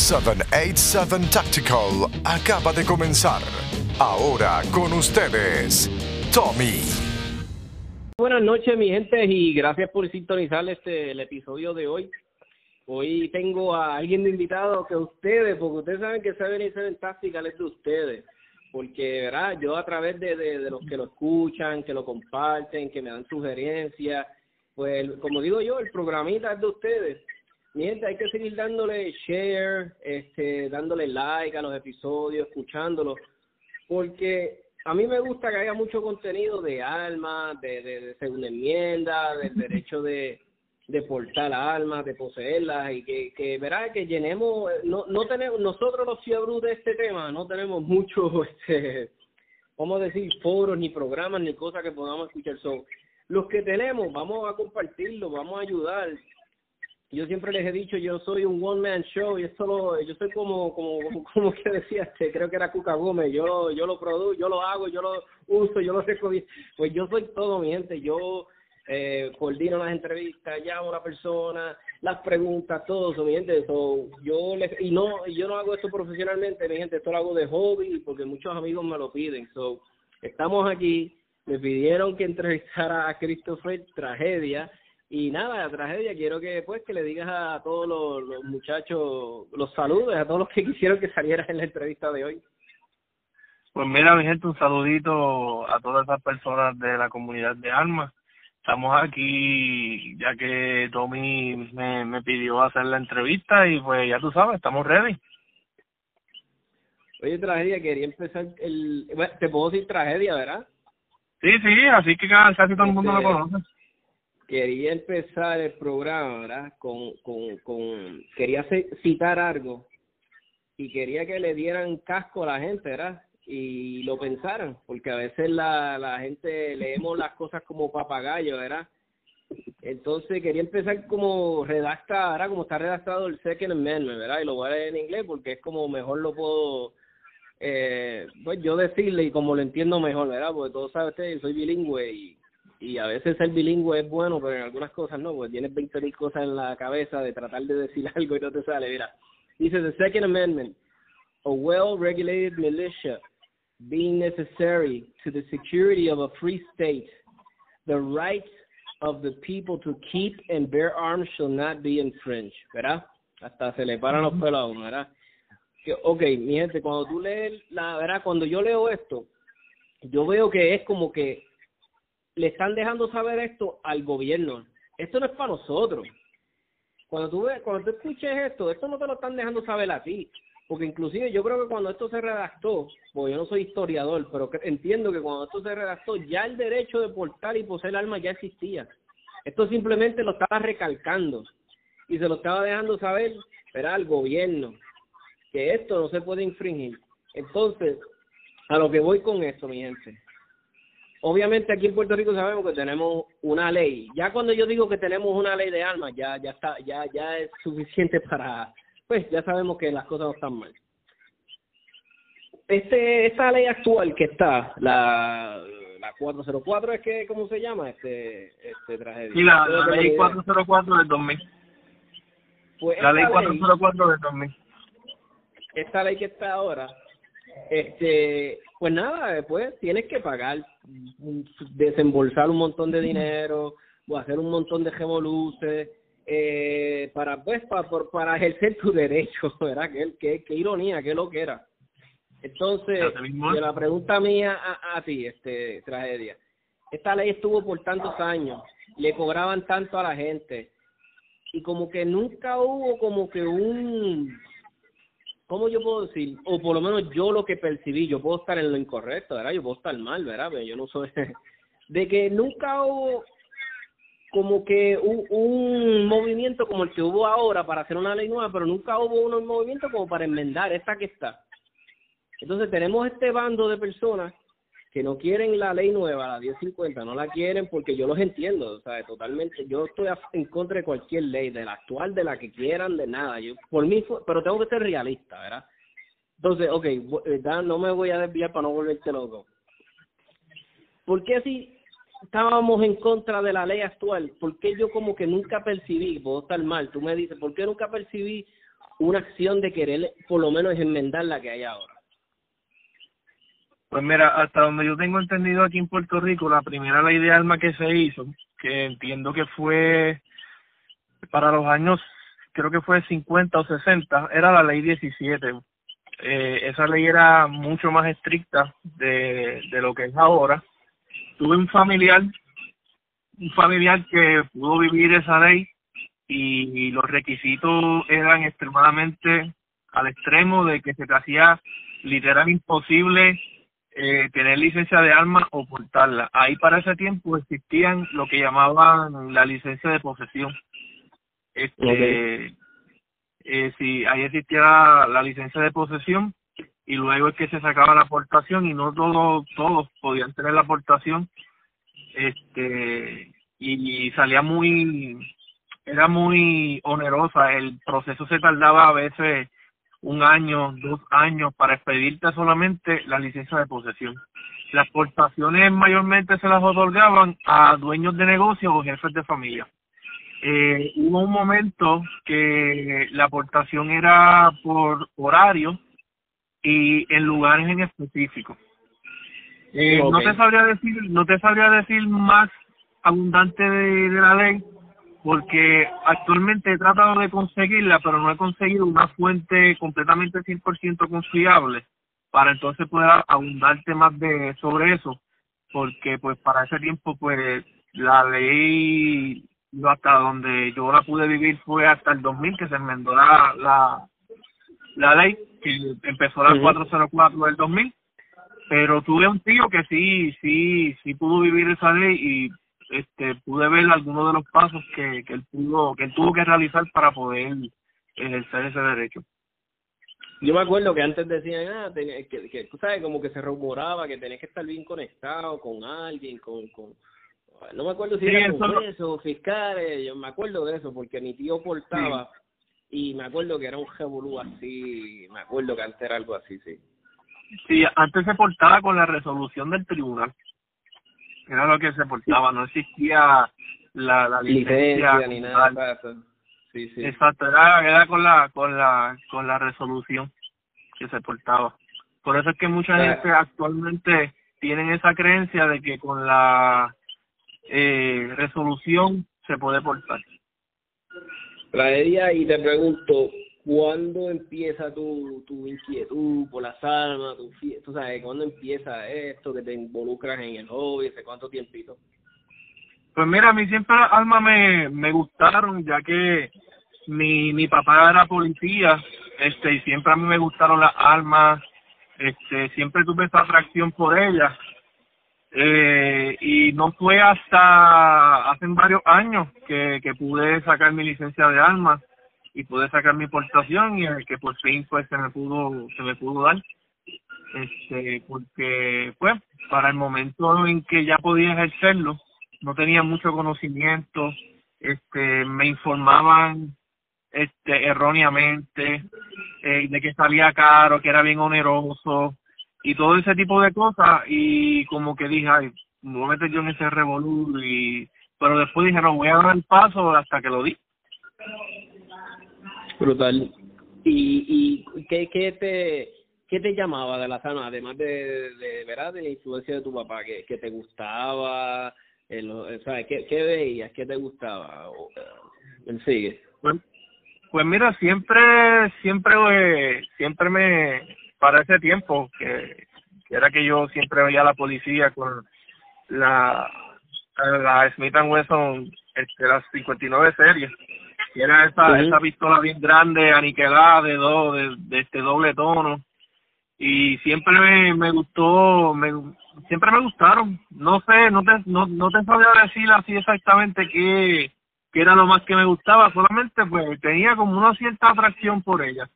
787 Tactical acaba de comenzar. Ahora con ustedes, Tommy. Buenas noches, mi gente, y gracias por sintonizar este el episodio de hoy. Hoy tengo a alguien invitado que ustedes, porque ustedes saben que Seven y Seven Tactical es de ustedes, porque ¿verdad? yo a través de, de, los que lo escuchan, que lo comparten, que me dan sugerencias, pues como digo yo, el programita es de ustedes. Mi gente, hay que seguir dándole share, este, dándole like a los episodios, escuchándolos, porque a mí me gusta que haya mucho contenido de alma, de, de, segunda enmienda, del derecho de, de portar almas, de poseerlas y que, que verá que llenemos, no, no tenemos, nosotros los fiebros de este tema no tenemos mucho, este, vamos a decir, foros, ni programas, ni cosas que podamos escuchar. So, los que tenemos, vamos a compartirlo, vamos a ayudar yo siempre les he dicho, yo soy un one man show y esto lo, yo soy como, como, como que decía, este, creo que era Cuca Gómez, yo, yo lo produzco, yo lo hago, yo lo uso, yo lo sé, pues yo soy todo mi gente, yo eh, coordino las entrevistas, llamo a la persona, las preguntas, todo eso, mi gente, eso, yo les, y no, yo no hago esto profesionalmente, mi gente, esto lo hago de hobby porque muchos amigos me lo piden, so, estamos aquí, me pidieron que entrevistara a Christopher Tragedia, y nada, la tragedia, quiero que pues que le digas a todos los, muchachos, los saludos, a todos los que quisieron que salieras en la entrevista de hoy. Pues mira, mi gente, un saludito a todas esas personas de la comunidad de Almas. Estamos aquí ya que Tommy me, me pidió hacer la entrevista y pues ya tú sabes, estamos ready. Oye, tragedia, quería empezar el... Bueno, te puedo decir tragedia, ¿verdad? Sí, sí, así que casi todo el mundo lo este, conoce quería empezar el programa, ¿verdad? Con, con, con, quería citar algo y quería que le dieran casco a la gente, ¿verdad? Y lo pensaran, porque a veces la, la gente leemos las cosas como papagayo, ¿verdad? Entonces quería empezar como redacta, ¿verdad? Como está redactado el Second Amendment, ¿verdad? Y lo voy a leer en inglés porque es como mejor lo puedo, eh, pues yo decirle y como lo entiendo mejor, ¿verdad? Porque todos saben ustedes, soy bilingüe y y a veces ser bilingüe es bueno, pero en algunas cosas no, pues tienes 20 mil cosas en la cabeza de tratar de decir algo y no te sale. Mira, dice the Second Amendment, a well-regulated militia being necessary to the security of a free state, the rights of the people to keep and bear arms shall not be infringed, ¿verdad? Hasta se le paran los pelos a uno, ¿verdad? Que, ok, mi gente, cuando tú lees, la verdad, cuando yo leo esto, yo veo que es como que le están dejando saber esto al gobierno. Esto no es para nosotros. Cuando tú, ves, cuando tú escuches esto, esto no te lo están dejando saber a ti. Porque inclusive yo creo que cuando esto se redactó, porque yo no soy historiador, pero entiendo que cuando esto se redactó, ya el derecho de portar y poseer armas ya existía. Esto simplemente lo estaba recalcando y se lo estaba dejando saber era al gobierno que esto no se puede infringir. Entonces, a lo que voy con esto, mi gente, obviamente aquí en Puerto Rico sabemos que tenemos una ley. Ya cuando yo digo que tenemos una ley de armas, ya ya está ya ya es suficiente para pues ya sabemos que las cosas no están mal. Este esta ley actual que está, la la 404 es que cómo se llama este este tragedia. Sí, la, ley 404 del 2000. Pues la ley 404 del 2000. Esta ley que está ahora este pues nada después tienes que pagar desembolsar un montón de dinero o hacer un montón de revoluces eh, para pues para, para ejercer tu derecho verdad que qué, ironía qué lo que era entonces la pregunta mía a, a ti este tragedia. Esta ley estuvo por tantos años le cobraban tanto a la gente y como que nunca hubo como que un ¿cómo yo puedo decir? O por lo menos yo lo que percibí, yo puedo estar en lo incorrecto, ¿verdad? Yo puedo estar mal, ¿verdad? Pero yo no soy... De que nunca hubo como que un, un, movimiento como el que hubo ahora para hacer una ley nueva, pero nunca hubo un movimiento como para enmendar esta que está. Entonces tenemos este bando de personas que no quieren la ley nueva, la 1050, no la quieren porque yo los entiendo, o sea, totalmente, yo estoy en contra de cualquier ley, de la actual, de la que quieran, de nada, yo por mí, pero tengo que ser realista, ¿verdad? Entonces, ok, eh, no me voy a desviar para no volverte loco. ¿Por qué si estábamos en contra de la ley actual? ¿Por qué yo como que nunca percibí, puedo estar mal, tú me dices, ¿por qué nunca percibí una acción de querer por lo menos enmendar la que hay ahora? Pues mira, hasta donde yo tengo entendido aquí en Puerto Rico, la primera ley de armas que se hizo, que entiendo que fue para los años, creo que fue 50 o 60, era la ley 17. Eh, esa ley era mucho más estricta de, de lo que es ahora. Tuve un familiar, un familiar que pudo vivir esa ley y los requisitos eran extremadamente al extremo de que se te hacía literal imposible eh, tener licencia de arma o portarla. Ahí para ese tiempo existían lo que llamaban la licencia de posesión. Este, eh, si ahí existía la, licencia de posesión y luego es que se sacaba la aportación y no todos todos podían tener la aportación este y salía muy era muy onerosa, el proceso se tardaba a veces un año, dos años para expedirte solamente la licencia de posesión. Las aportaciones mayormente se las otorgaban a dueños de negocios o jefes de familia. Eh, hubo un momento que la aportación era por horario y en lugares en específico. Eh, No te sabría decir, no te sabría decir más abundante de la ley, porque actualmente he tratado de conseguirla, pero no he conseguido una fuente completamente 100% confiable para entonces poder abundarte más de sobre eso, porque pues para ese tiempo pues la ley hasta donde yo la pude vivir fue hasta el 2000 que se enmendó la la, la ley que empezó la 404 del 2000 pero tuve un tío que sí sí sí pudo vivir esa ley y este pude ver algunos de los pasos que, que él pudo que él tuvo que realizar para poder ejercer ese derecho. Yo me acuerdo que antes decían ah que, que tú sabes como que se rumoraba que tenías que estar bien conectado con alguien con con no me acuerdo si era con eso, fiscales yo me acuerdo de eso porque mi tío portaba y me acuerdo que era un revolú así me acuerdo que antes era algo así sí. Sí antes se portaba con la resolución del tribunal era lo que se portaba, no existía la, la licencia, ni nada Sí, sí. Exacto, era, era con la con la con la resolución que se portaba. Por eso es que mucha gente actualmente tienen esa creencia de que con la eh, resolución se puede portar. Traería y te pregunto, ¿cuándo empieza tu, tu inquietud por las armas? Tu, tú sabes, ¿cuándo empieza esto que te involucras en el hobby? ¿Hace cuánto tiempito? Pues mira, a mí siempre las armas me, me gustaron, ya que mi, mi papá era policía, este, y siempre a mí me gustaron las armas, este, siempre tuve esa atracción por ellas. Eh, y no fue hasta hace varios años que, que pude sacar mi licencia de armas y pude sacar mi portación y el que por fin pues se me pudo se me pudo dar. Este porque pues para el momento en que ya podía ejercerlo no tenía mucho conocimiento este me informaban este erróneamente eh, de que salía caro que era bien oneroso y todo ese tipo de cosas. Y como que dije ay me voy a meter yo en ese revolú y pero después dije no voy a dar el paso hasta que lo di Brutal. ¿Y, y qué, qué te qué te llamaba de la sana, además de, de, ¿verdad? de la influencia de tu papá, que, que te gustaba, el, ¿sabes? ¿Qué, ¿Qué veías? ¿Qué te gustaba? O, sigue. Pues, pues mira, siempre, siempre, siempre me, para ese tiempo, que, que era que yo siempre veía a la policía con la, la Smith Wesson, este, las 59 series y era esa, esa pistola bien grande, aniquilada, de, do, de, de este doble tono. Y siempre me, me gustó, me, siempre me gustaron. No sé, no te, no, no te sabía decir así exactamente qué, qué era lo más que me gustaba, solamente pues tenía como una cierta atracción por ella.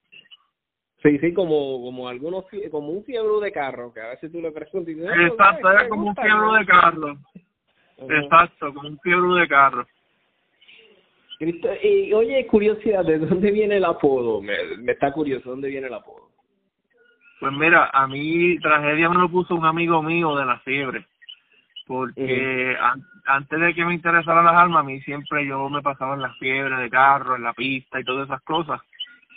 Sí, sí, como, como algunos, como un fiebre de carro, que a veces tú le preguntas Exacto, era como un fiebre de carro. Exacto, como un fiebre de carro. Y, oye, curiosidad, ¿de dónde viene el apodo? Me, me está curioso, ¿dónde viene el apodo? Pues mira, a mí tragedia me lo puso un amigo mío de la fiebre, porque antes de que me interesaran las armas, a mí siempre yo me pasaba en la fiebre de carro, en la pista y todas esas cosas.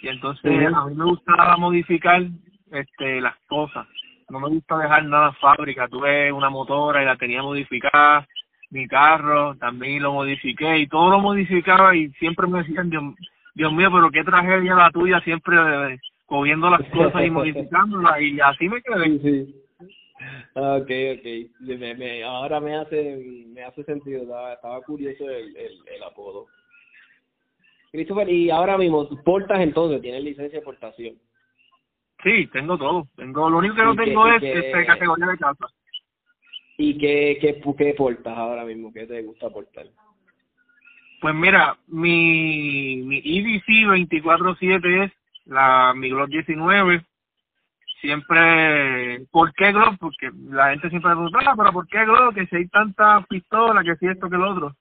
y entonces a mí me gustaba modificar este las cosas no me gusta dejar nada fábrica tuve una motora y la tenía modificada mi carro también lo modifiqué y todo lo modificaba y siempre me decían Dios, Dios mío pero qué tragedia la tuya siempre cogiendo las cosas y modificándolas y así me quedé sí. Okay, okay. Me, me, ahora me hace me hace sentido. Estaba, estaba curioso el, el, el apodo. Christopher, y ahora mismo, ¿portas entonces? ¿Tienes licencia de portación? Sí, tengo todo. Tengo, lo único que no tengo es este, categoría de casa. ¿Y qué, qué, qué portas ahora mismo? ¿Qué te gusta portar? Pues mira, mi, mi EDC 24-7 es la mi Glock 19. Siempre, ¿por qué Glock? Porque la gente siempre pregunta, ah, pero ¿por qué Glock? Que si hay tanta pistola, que si esto, que lo otro.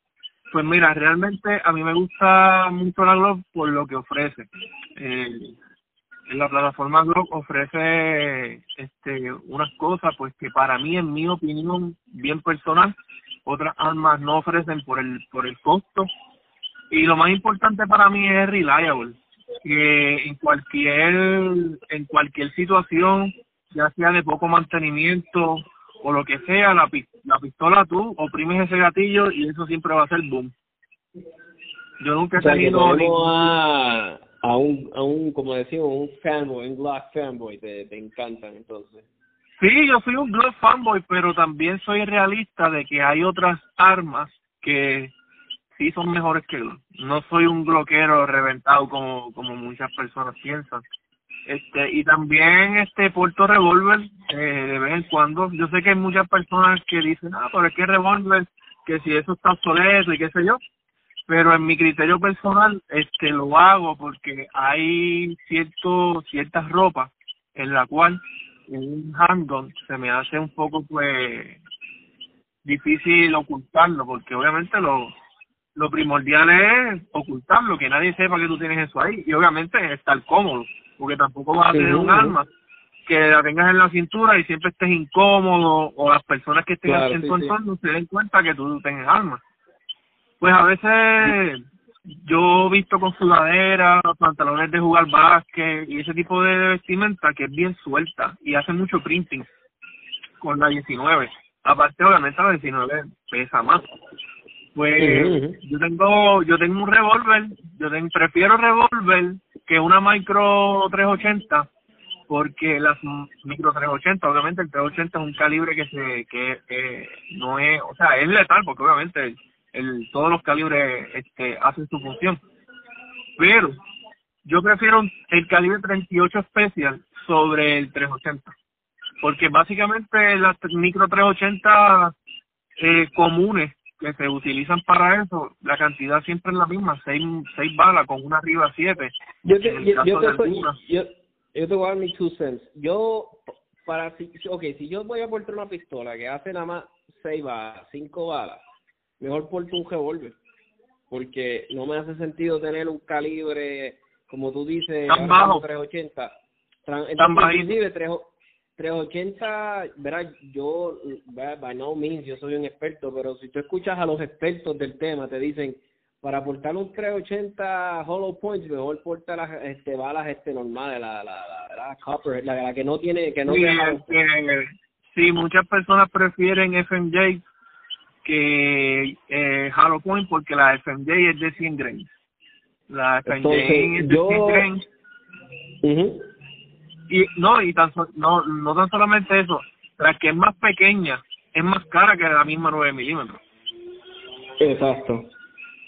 Pues mira, realmente a mí me gusta mucho la Glock por lo que ofrece. Eh, la plataforma Glock ofrece este unas cosas pues que para mí en mi opinión bien personal otras armas no ofrecen por el por el costo. Y lo más importante para mí es reliable que en cualquier en cualquier situación ya sea de poco mantenimiento o lo que sea la la pistola tú oprimes ese gatillo y eso siempre va a ser boom. Yo nunca he tenido a, a un a un como decimos un fanboy un Glock fanboy te, te encantan entonces. Sí yo soy un Glock fanboy pero también soy realista de que hay otras armas que sí son mejores que Glock no soy un bloquero reventado como como muchas personas piensan. Este y también este Puerto Revolver eh, de vez en cuando yo sé que hay muchas personas que dicen ah pero es que Revolver que si eso está obsoleto y qué sé yo pero en mi criterio personal este lo hago porque hay cierto ciertas ropas en la cual en un handgun se me hace un poco pues difícil ocultarlo porque obviamente lo lo primordial es ocultarlo que nadie sepa que tú tienes eso ahí y obviamente estar cómodo porque tampoco vas a tener un arma que la tengas en la cintura y siempre estés incómodo o las personas que estén en tu entorno se den cuenta que tú tienes armas pues a veces yo he visto con sudadera, pantalones de jugar básquet y ese tipo de vestimenta que es bien suelta y hace mucho printing con la 19. Aparte obviamente la 19 pesa más. Pues yo tengo yo tengo un revólver, yo prefiero revólver que una micro 380 porque las micro 380, obviamente el 380 es un calibre que se que eh, no es, o sea, es letal porque obviamente el, todos los calibres este, hacen su función. Pero yo prefiero el calibre 38 especial sobre el 380. Porque básicamente las micro 380 eh, comunes que se utilizan para eso, la cantidad siempre es la misma, 6 seis, balas con una arriba 7. Yo te, yo, yo, te yo, yo te voy a dar mis two cents. Yo, para, si, ok, si yo voy a portar una pistola que hace nada más 6 balas, 5 balas, mejor porto un revólver. Porque no me hace sentido tener un calibre, como tú dices, tan bajo. 380. Tan inclusive 380, verás, yo, by no means, yo soy un experto, pero si tú escuchas a los expertos del tema, te dicen, para portar un 380 hollow points, mejor porta las este, balas este normales, la, la, la, la copper, la, la, que no tiene, que no sí, sí, muchas personas prefieren FMJ que eh, Hollow Point porque la FMJ es de 100 grains. La FMJ es de 100 grains. Y no, y tan no, no tan solamente eso, la que es más pequeña es más cara que la misma 9 milímetros. Exacto.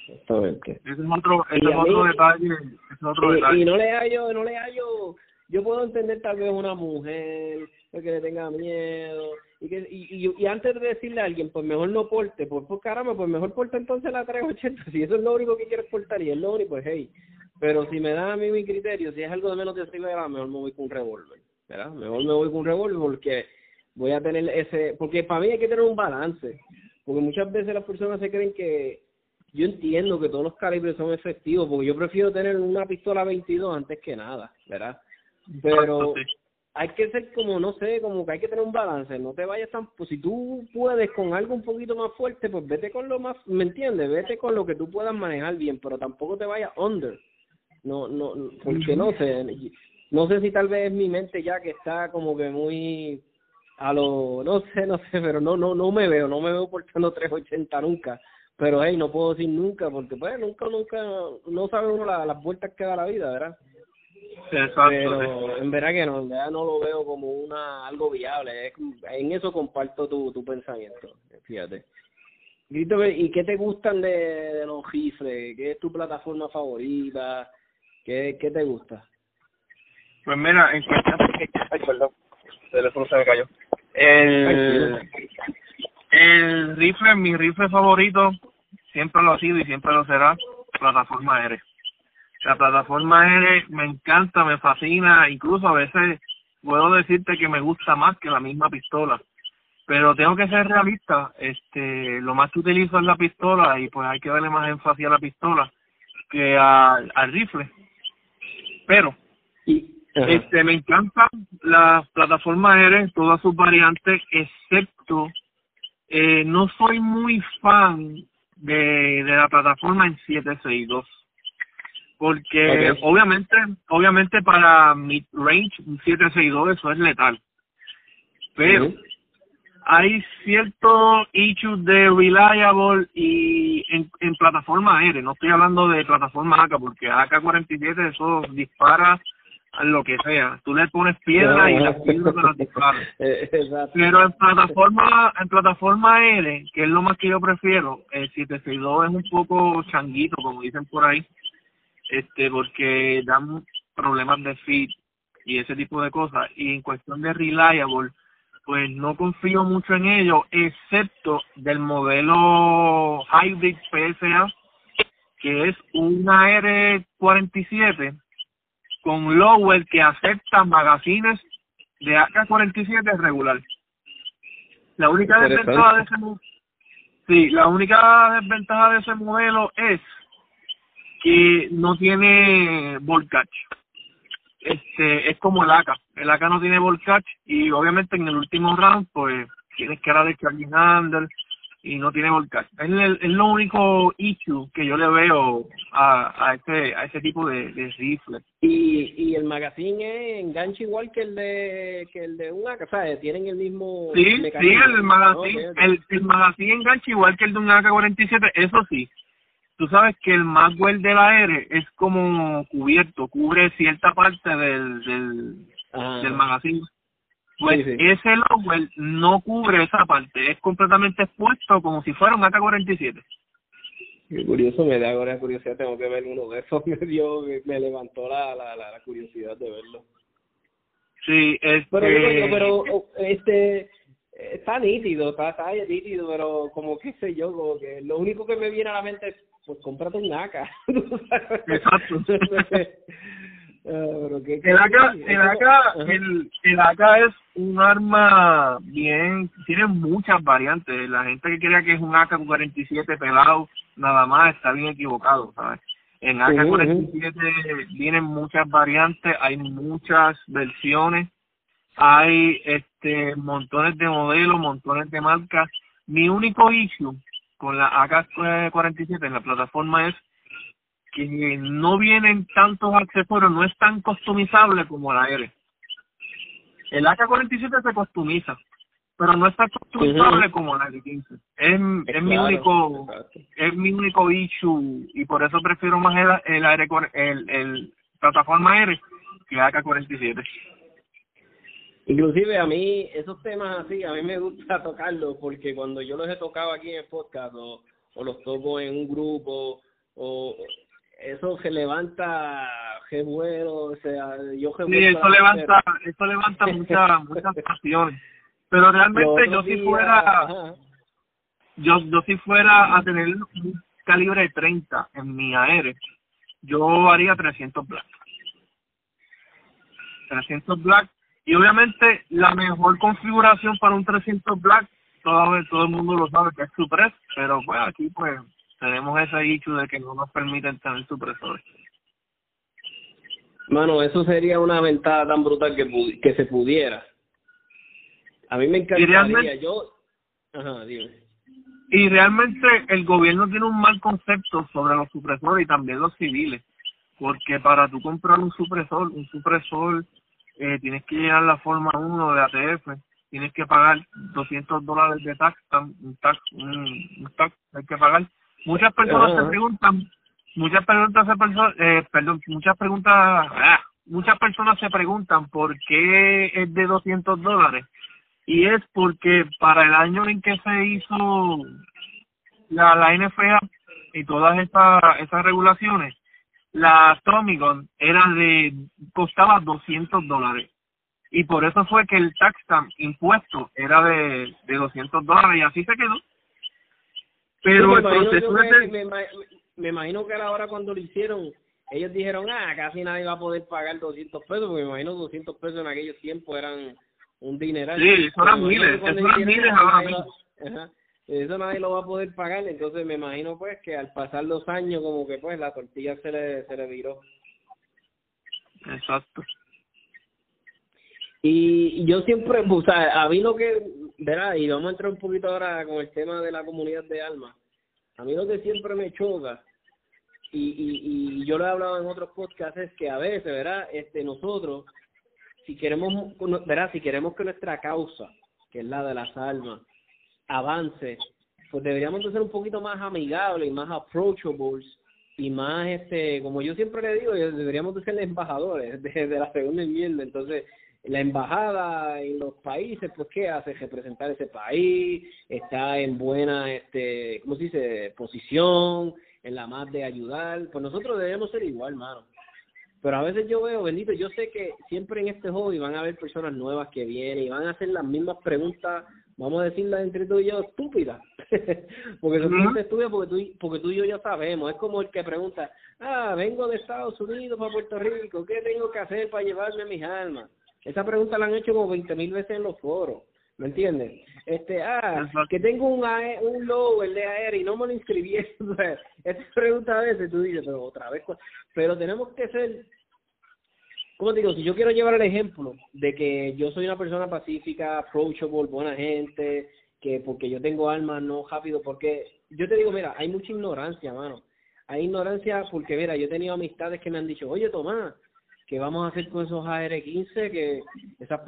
Exactamente. Ese es otro, ese es otro detalle. es otro y, detalle. y no le hallo, no le hallo, yo puedo entender tal vez una mujer que le tenga miedo y, que, y, y, antes de decirle a alguien, pues mejor no porte, pues, pues caramba, pues mejor porta entonces la 380, si eso es lo único que quieres portar y es lo único, pues hey, pero si me da a mí mi criterio, si es algo de menos de 6 mejor me voy con un revólver, ¿verdad? Mejor me voy con un revólver porque voy a tener ese, porque para mí hay que tener un balance, porque muchas veces las personas se creen que yo entiendo que todos los calibres son efectivos, porque yo prefiero tener una pistola 22 antes que nada, ¿verdad? Pero hay que ser como, no sé, como que hay que tener un balance, no te vayas tan, pues si tú puedes con algo un poquito más fuerte, pues vete con lo más, ¿me entiendes? Vete con lo que tú puedas manejar bien, pero tampoco te vayas under, no, no, porque no sé, no sé si tal vez es mi mente ya que está como que muy a lo, no sé, no sé, pero no, no, no me veo, no me veo portando 380 nunca, pero hey, no puedo decir nunca, porque pues nunca, nunca, no sabe uno las vueltas que da la vida, ¿verdad? Exacto. Pero en verdad que no, en verdad no lo veo como una algo viable, en eso comparto tu, tu pensamiento, fíjate. ¿y qué te gustan de, de los rifles? ¿Qué es tu plataforma favorita? ¿Qué, qué te gusta? Pues mira, en cuestión Ay, perdón, el teléfono se me cayó. El, el rifle, mi rifle favorito, siempre lo ha sido y siempre lo será, plataforma R. La plataforma R me encanta, me fascina, incluso a veces puedo decirte que me gusta más que la misma pistola. Pero tengo que ser realista. Este lo más que utilizo es la pistola y pues hay que darle más énfasis a la pistola que al rifle. Pero este me encanta la plataforma R todas sus variantes excepto eh, no soy muy fan de, de la plataforma en 762 porque obviamente obviamente para mid range un 762 eso es letal. Pero hay ciertos issues de reliable y en, en plataforma R, no estoy hablando de plataforma AK, porque AK-47 eso dispara a lo que sea. Tú le pones piedra y las piedras te las dispara. Pero en plataforma en plataforma R, que es lo más que yo prefiero, el 762 es un poco changuito, como dicen por ahí, este porque dan problemas de fit y ese tipo de cosas. Y en cuestión de reliable, pues no confío mucho en ello, excepto del modelo Hybrid PSA, que es una R47 con Lowell que acepta magazines de AK-47 regular. La única desventaja de ese sí, la única desventaja de ese modelo es que no tiene voltage este es como el AK. El AK no tiene voltage y obviamente en el último round pues tienes que de charging handle y no tiene voltage. Es, es lo único issue que yo le veo a, a este a ese tipo de, de rifle. Y, y el magazine engancha igual que el de que el de un AK, ¿sabes? Tienen el mismo Sí, sí, el magazine, el, el magazine engancha igual que el de un AK-47, eso sí tú sabes que el Maxwell del aire es como cubierto, cubre cierta parte del del, ah. del magazine. Pues ese Lowell no cubre esa parte, es completamente expuesto como si fuera un AK-47. Qué curioso, me da ahora curiosidad, tengo que ver uno de esos, me dio, me levantó la, la, la, curiosidad de verlo. Sí, este... Pero, pero este, está nítido, está, está nítido, pero como que sé yo, como que lo único que me viene a la mente es pues cómprate un AK. Exacto. Ah, el AK, el AK, el, el AK es un arma bien, tiene muchas variantes. La gente que crea que es un AK-47 pelado, nada más está bien equivocado, ¿sabes? En AK-47 vienen muchas variantes, hay muchas versiones, hay este montones de modelos, montones de marcas. Mi único issue con la AK-47 en la plataforma es que no vienen tantos accesorios, no es tan customizable como la R. El AK-47 se customiza, pero no es tan customizable como la R-15. Es, es, mi único es mi único issue y por eso prefiero más el, el, el, el plataforma R que la AK-47. Inclusive a mí esos temas así, a mí me gusta tocarlos porque cuando yo los he tocado aquí en el podcast o, o los toco en un grupo o eso se levanta qué bueno, o sea, yo Sí, eso levanta, eso levanta muchas muchas pasiones. Pero realmente yo si fuera yo yo si fuera a tener un calibre de 30 en mi AR, yo haría 300 black. 300 black y obviamente la mejor configuración para un 300 Black, todo, todo el mundo lo sabe que es Supres, pero pues aquí pues tenemos ese dicho de que no nos permiten tener supresores. Mano, eso sería una ventaja tan brutal que, que se pudiera. A mí me encantaría, yo... Ajá, dime. Y realmente el gobierno tiene un mal concepto sobre los supresores y también los civiles porque para tú comprar un supresor, un supresor, eh, tienes que llenar la forma 1 de ATF, tienes que pagar 200 dólares de tax, un tax, un, tax, hay que pagar. Muchas personas se preguntan, muchas preguntas se eh, perdón, muchas preguntas, ah, muchas personas se preguntan por qué es de 200 dólares y es porque para el año en que se hizo la, la NFA y todas estas esas regulaciones, la Tommy era de, costaba 200 dólares. Y por eso fue que el tax stamp impuesto era de, de 200 dólares y así se quedó. Pero el proceso me, me, imagino que a la hora cuando lo hicieron, ellos dijeron, ah, casi nadie va a poder pagar 200 pesos, porque me imagino 200 pesos en aquellos tiempos eran un dineral. Sí, eso eran miles, eso eran miles ahora mismo eso nadie lo va a poder pagar, entonces me imagino pues que al pasar los años como que pues la tortilla se le, se le viró. Exacto. Y yo siempre, o sea, a mí lo que, verá, y vamos a entrar un poquito ahora con el tema de la comunidad de alma, a mí lo que siempre me choca, y, y, y yo lo he hablado en otros podcasts, es que a veces, verá, este, nosotros, si queremos, verá, si queremos que nuestra causa, que es la de las almas, avance, pues deberíamos de ser un poquito más amigables y más approachables y más, este, como yo siempre le digo, deberíamos de ser embajadores de la segunda enmienda. Entonces, la embajada en los países, pues, ¿qué hace? Representar ese país, está en buena, este, ¿cómo se dice?, posición, en la más de ayudar. Pues nosotros debemos ser igual, mano. Pero a veces yo veo, bendito, yo sé que siempre en este hobby van a haber personas nuevas que vienen y van a hacer las mismas preguntas vamos a decirla entre tú y yo, estúpida. porque son uh estúpidas porque tú, porque tú y yo ya sabemos. Es como el que pregunta, ah, vengo de Estados Unidos para Puerto Rico, ¿qué tengo que hacer para llevarme mis almas? Esa pregunta la han hecho como veinte mil veces en los foros. ¿Me entiendes? Este, ah, que tengo un, AE, un logo, el de AER, y no me lo inscribí. Esa pregunta a veces tú dices, pero otra vez. Pero tenemos que ser como te digo, si yo quiero llevar el ejemplo de que yo soy una persona pacífica, approachable, buena gente, que porque yo tengo alma no rápido, porque yo te digo, mira, hay mucha ignorancia, mano. Hay ignorancia porque, mira, yo he tenido amistades que me han dicho, oye, Tomás, ¿qué vamos a hacer con esos AR-15, que esas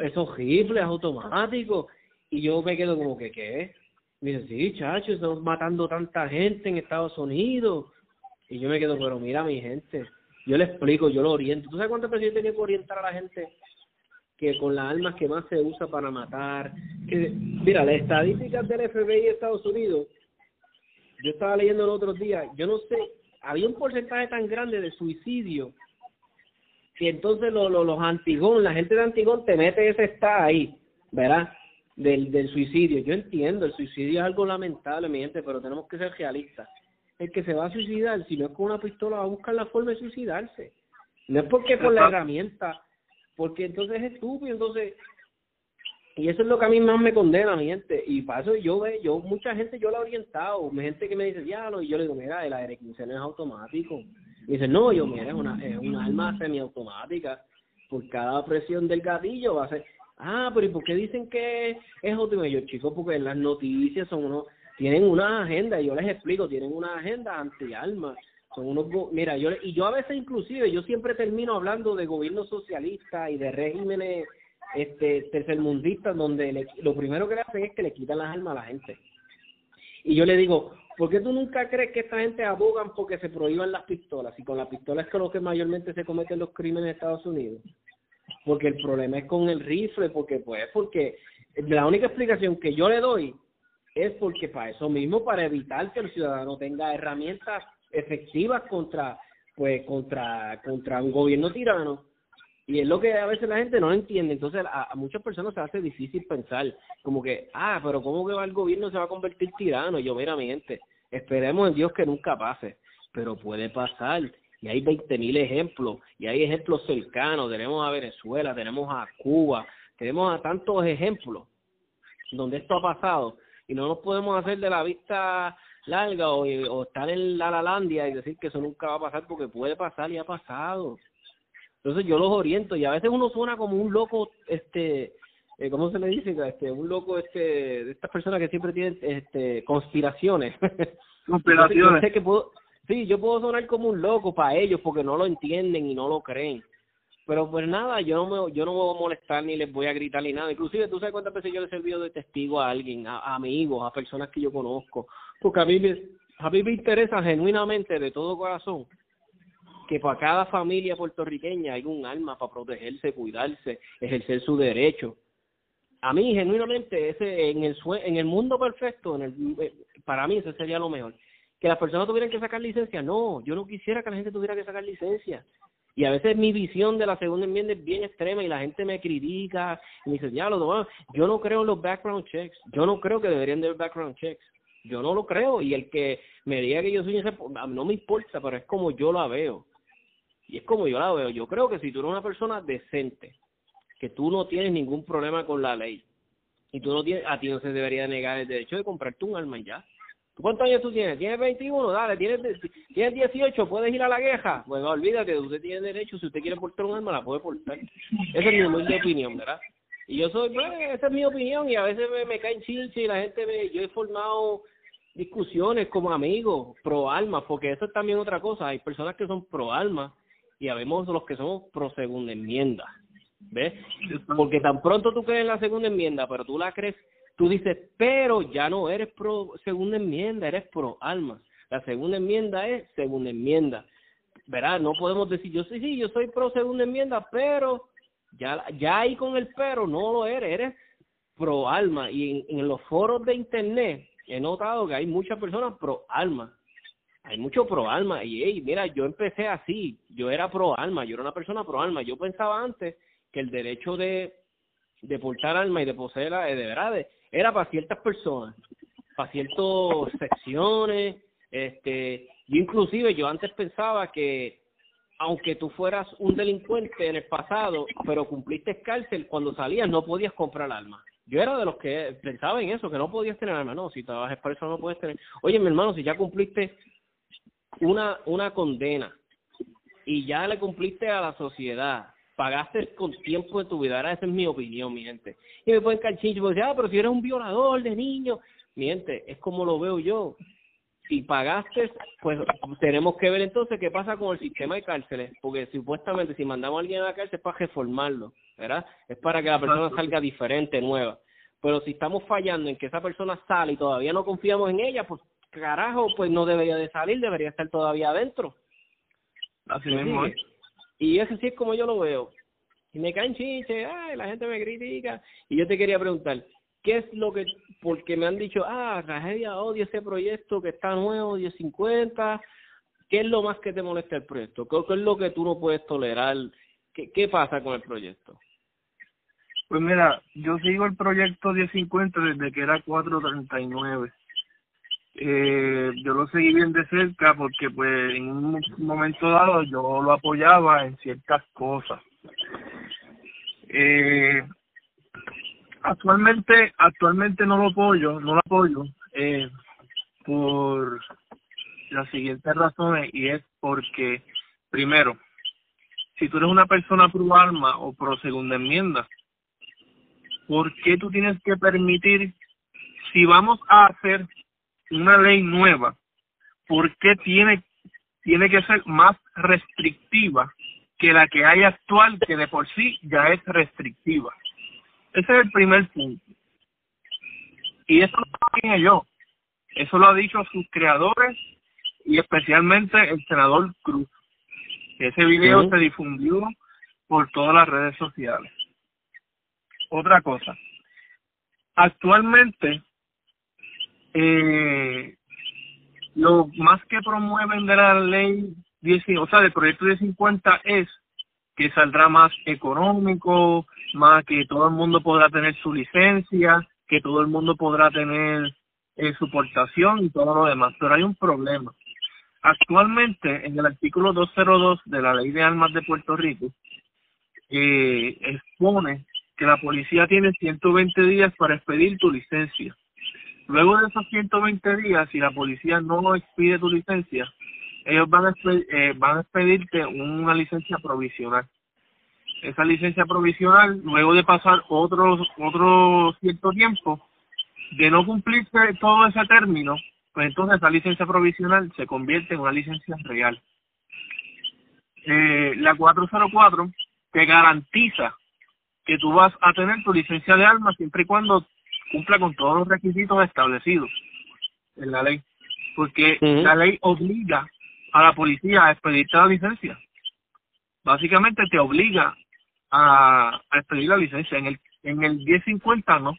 esos rifles automáticos? Y yo me quedo como que, ¿qué? Me dice, sí, chacho, estamos matando tanta gente en Estados Unidos. Y yo me quedo, pero mira, mi gente, yo le explico, yo lo oriento. ¿Tú sabes cuántas veces yo tenía que orientar a la gente que con las armas que más se usa para matar? Que, mira, las estadísticas del FBI de Estados Unidos, yo estaba leyendo el otro día, yo no sé, había un porcentaje tan grande de suicidio que entonces los, los Antigón, la gente de Antigón te mete ese está ahí, ¿verdad? Del, del suicidio. Yo entiendo, el suicidio es algo lamentable, mi gente, pero tenemos que ser realistas el que se va a suicidar, si no es con una pistola, va a buscar la forma de suicidarse. No es porque por la herramienta, porque entonces es estúpido, entonces y eso es lo que a mí más me condena, mi gente. Y para eso yo ve, yo mucha gente yo la he orientado, gente que me dice, ya, y yo le digo, mira, el aire 15 no es automático. Y dice, no, yo, mira, es una, es una arma semiautomática. Por cada presión del gatillo va a ser, ah, pero ¿y por qué dicen que es automático? Yo, chicos, porque las noticias son unos tienen una agenda, y yo les explico, tienen una agenda anti-alma. Son unos, mira, yo, y yo a veces inclusive, yo siempre termino hablando de gobiernos socialistas y de regímenes este tercermundistas donde lo primero que le hacen es que le quitan las armas a la gente. Y yo le digo, ¿por qué tú nunca crees que esta gente abogan porque se prohíban las pistolas? Y con las pistolas es con lo que mayormente se cometen los crímenes en Estados Unidos. Porque el problema es con el rifle, porque pues, porque la única explicación que yo le doy es porque para eso mismo, para evitar que el ciudadano tenga herramientas efectivas contra, pues, contra, contra un gobierno tirano. Y es lo que a veces la gente no entiende. Entonces, a, muchas personas se hace difícil pensar, como que, ah, pero ¿cómo que va el gobierno se va a convertir tirano? yo, mira, mi gente, esperemos en Dios que nunca pase, pero puede pasar. Y hay 20.000 ejemplos, y hay ejemplos cercanos. Tenemos a Venezuela, tenemos a Cuba, tenemos a tantos ejemplos donde esto ha pasado y no nos podemos hacer de la vista larga o, o estar en la lalandia y decir que eso nunca va a pasar porque puede pasar y ha pasado. Entonces yo los oriento y a veces uno suena como un loco, este, eh, ¿cómo se le dice? Este, un loco, este, de estas personas que siempre tienen, este, conspiraciones. Conspiraciones. sé que puedo, Sí, yo puedo sonar como un loco para ellos porque no lo entienden y no lo creen. Pero pues nada, yo no me, yo no me voy a molestar ni les voy a gritar ni nada. Inclusive, tú sabes cuántas veces yo le he servido de testigo a alguien, a, amigos, a personas que yo conozco. Porque a mí, me, a mí me interesa genuinamente, de todo corazón, que para cada familia puertorriqueña hay un alma para protegerse, cuidarse, ejercer su derecho. A mí, genuinamente, ese en el en el mundo perfecto, en el, eh, para mí ese sería lo mejor. Que las personas tuvieran que sacar licencia, no, yo no quisiera que la gente tuviera que sacar licencia. Y a veces mi visión de la segunda enmienda es bien extrema y la gente me critica y me dice, ya, lo yo no creo en los background checks, yo no creo que deberían de haber background checks, yo no lo creo y el que me diga que yo soy ese, no me importa, pero es como yo la veo. Y es como yo la veo, yo creo que si tú eres una persona decente, que tú no tienes ningún problema con la ley, y tú no tienes, a ti no se debería negar el derecho de comprarte un arma y ya. ¿Cuántos años tú tienes? ¿Tienes 21? Dale, ¿tienes, ¿tienes 18? ¿Puedes ir a la queja? Bueno, olvídate, usted tiene derecho, si usted quiere portar un arma, la puede portar. Esa es mi opinión, ¿verdad? Y yo soy, pues, esa es mi opinión y a veces me, me caen chinches y la gente me, yo he formado discusiones como amigos, pro alma, porque eso es también otra cosa, hay personas que son pro alma y habemos los que somos pro segunda enmienda, ¿ves? Porque tan pronto tú crees en la segunda enmienda, pero tú la crees Tú dices, pero ya no eres pro segunda enmienda, eres pro alma. La segunda enmienda es segunda enmienda. Verá, no podemos decir, yo sí, sí, yo soy pro segunda enmienda, pero ya, ya ahí con el pero no lo eres, eres pro alma. Y en, los foros de internet he notado que hay muchas personas pro alma. Hay mucho pro alma. Y hey, mira, yo empecé así, yo era pro alma, yo era una persona pro alma. Yo pensaba antes que el derecho de, de portar alma y de poseerla, de verdad, era para ciertas personas, para ciertas secciones, este, yo inclusive yo antes pensaba que aunque tú fueras un delincuente en el pasado, pero cumpliste cárcel, cuando salías no podías comprar armas. Yo era de los que pensaba en eso, que no podías tener armas. No, si trabajas para eso no puedes tener. Oye, mi hermano, si ya cumpliste una, una condena y ya le cumpliste a la sociedad, pagaste con tiempo de tu vida. Ahora esa es mi opinión, mi gente. Y me pueden cachincho y decir, ah, pero si eres un violador de niños. Mi gente, es como lo veo yo. Si pagaste, pues tenemos que ver entonces qué pasa con el sistema de cárceles. Porque supuestamente si mandamos a alguien a la cárcel es para reformarlo, ¿verdad? Es para que la persona salga diferente, nueva. Pero si estamos fallando en que esa persona sale y todavía no confiamos en ella, pues carajo, pues no debería de salir, debería estar todavía adentro. Así mismo. Y eso sí es como yo lo veo. Y me caen chinches, ay, la gente me critica. Y yo te quería preguntar, ¿qué es lo que, porque me han dicho, ah, tragedia odia ese proyecto que está nuevo, 1050, ¿qué es lo más que te molesta el proyecto? ¿Qué, es lo que tú no puedes tolerar? ¿Qué, qué pasa con el proyecto? Pues mira, yo sigo el proyecto 1050 desde que era 439 eh, yo lo seguí bien de cerca porque pues en un momento dado yo lo apoyaba en ciertas cosas. Eh, actualmente actualmente no lo apoyo, no lo apoyo eh, por las siguientes razones y es porque primero, si tú eres una persona pro alma o pro segunda enmienda, ¿por qué tú tienes que permitir si vamos a hacer una ley nueva, ¿por qué tiene, tiene que ser más restrictiva que la que hay actual, que de por sí ya es restrictiva? Ese es el primer punto. Y eso lo dije yo, eso lo ha dicho sus creadores y especialmente el senador Cruz. Ese video se difundió por todas las redes sociales. Otra cosa, actualmente eh, lo más que promueven de la ley 10, o sea, del proyecto de 50 es que saldrá más económico, más que todo el mundo podrá tener su licencia, que todo el mundo podrá tener eh, su portación y todo lo demás. Pero hay un problema. Actualmente, en el artículo 202 de la Ley de Armas de Puerto Rico, eh, expone que la policía tiene 120 días para expedir tu licencia. Luego de esos 120 días, si la policía no expide tu licencia, ellos van a, eh, van a expedirte una licencia provisional. Esa licencia provisional, luego de pasar otro, otro cierto tiempo, de no cumplirse todo ese término, pues entonces esa licencia provisional se convierte en una licencia real. Eh, la 404 te garantiza que tú vas a tener tu licencia de armas siempre y cuando cumpla con todos los requisitos establecidos en la ley, porque la ley obliga a la policía a expedirte la licencia. Básicamente te obliga a, a expedir la licencia. En el en el 1050 no.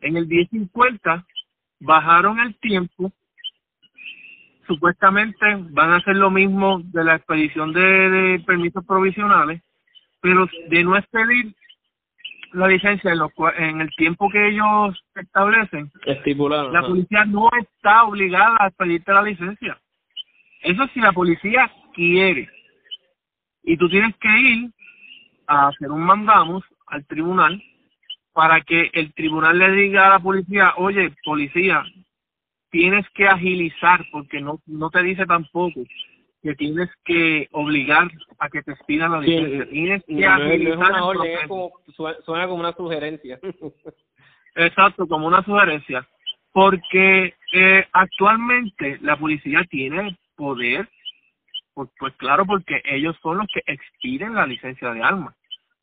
En el 1050 bajaron el tiempo. Supuestamente van a hacer lo mismo de la expedición de, de permisos provisionales, pero de no expedir la licencia en, los, en el tiempo que ellos establecen, Estipulado, la policía no está obligada a expedirte la licencia. Eso si la policía quiere. Y tú tienes que ir a hacer un mandamos al tribunal para que el tribunal le diga a la policía, oye, policía, tienes que agilizar, porque no, no te dice tampoco que tienes que obligar a que te expidan la licencia. tienes que agilizar suena como una sugerencia. Exacto, como una sugerencia. Porque eh, actualmente la policía tiene poder, pues, pues claro, porque ellos son los que expiden la licencia de armas.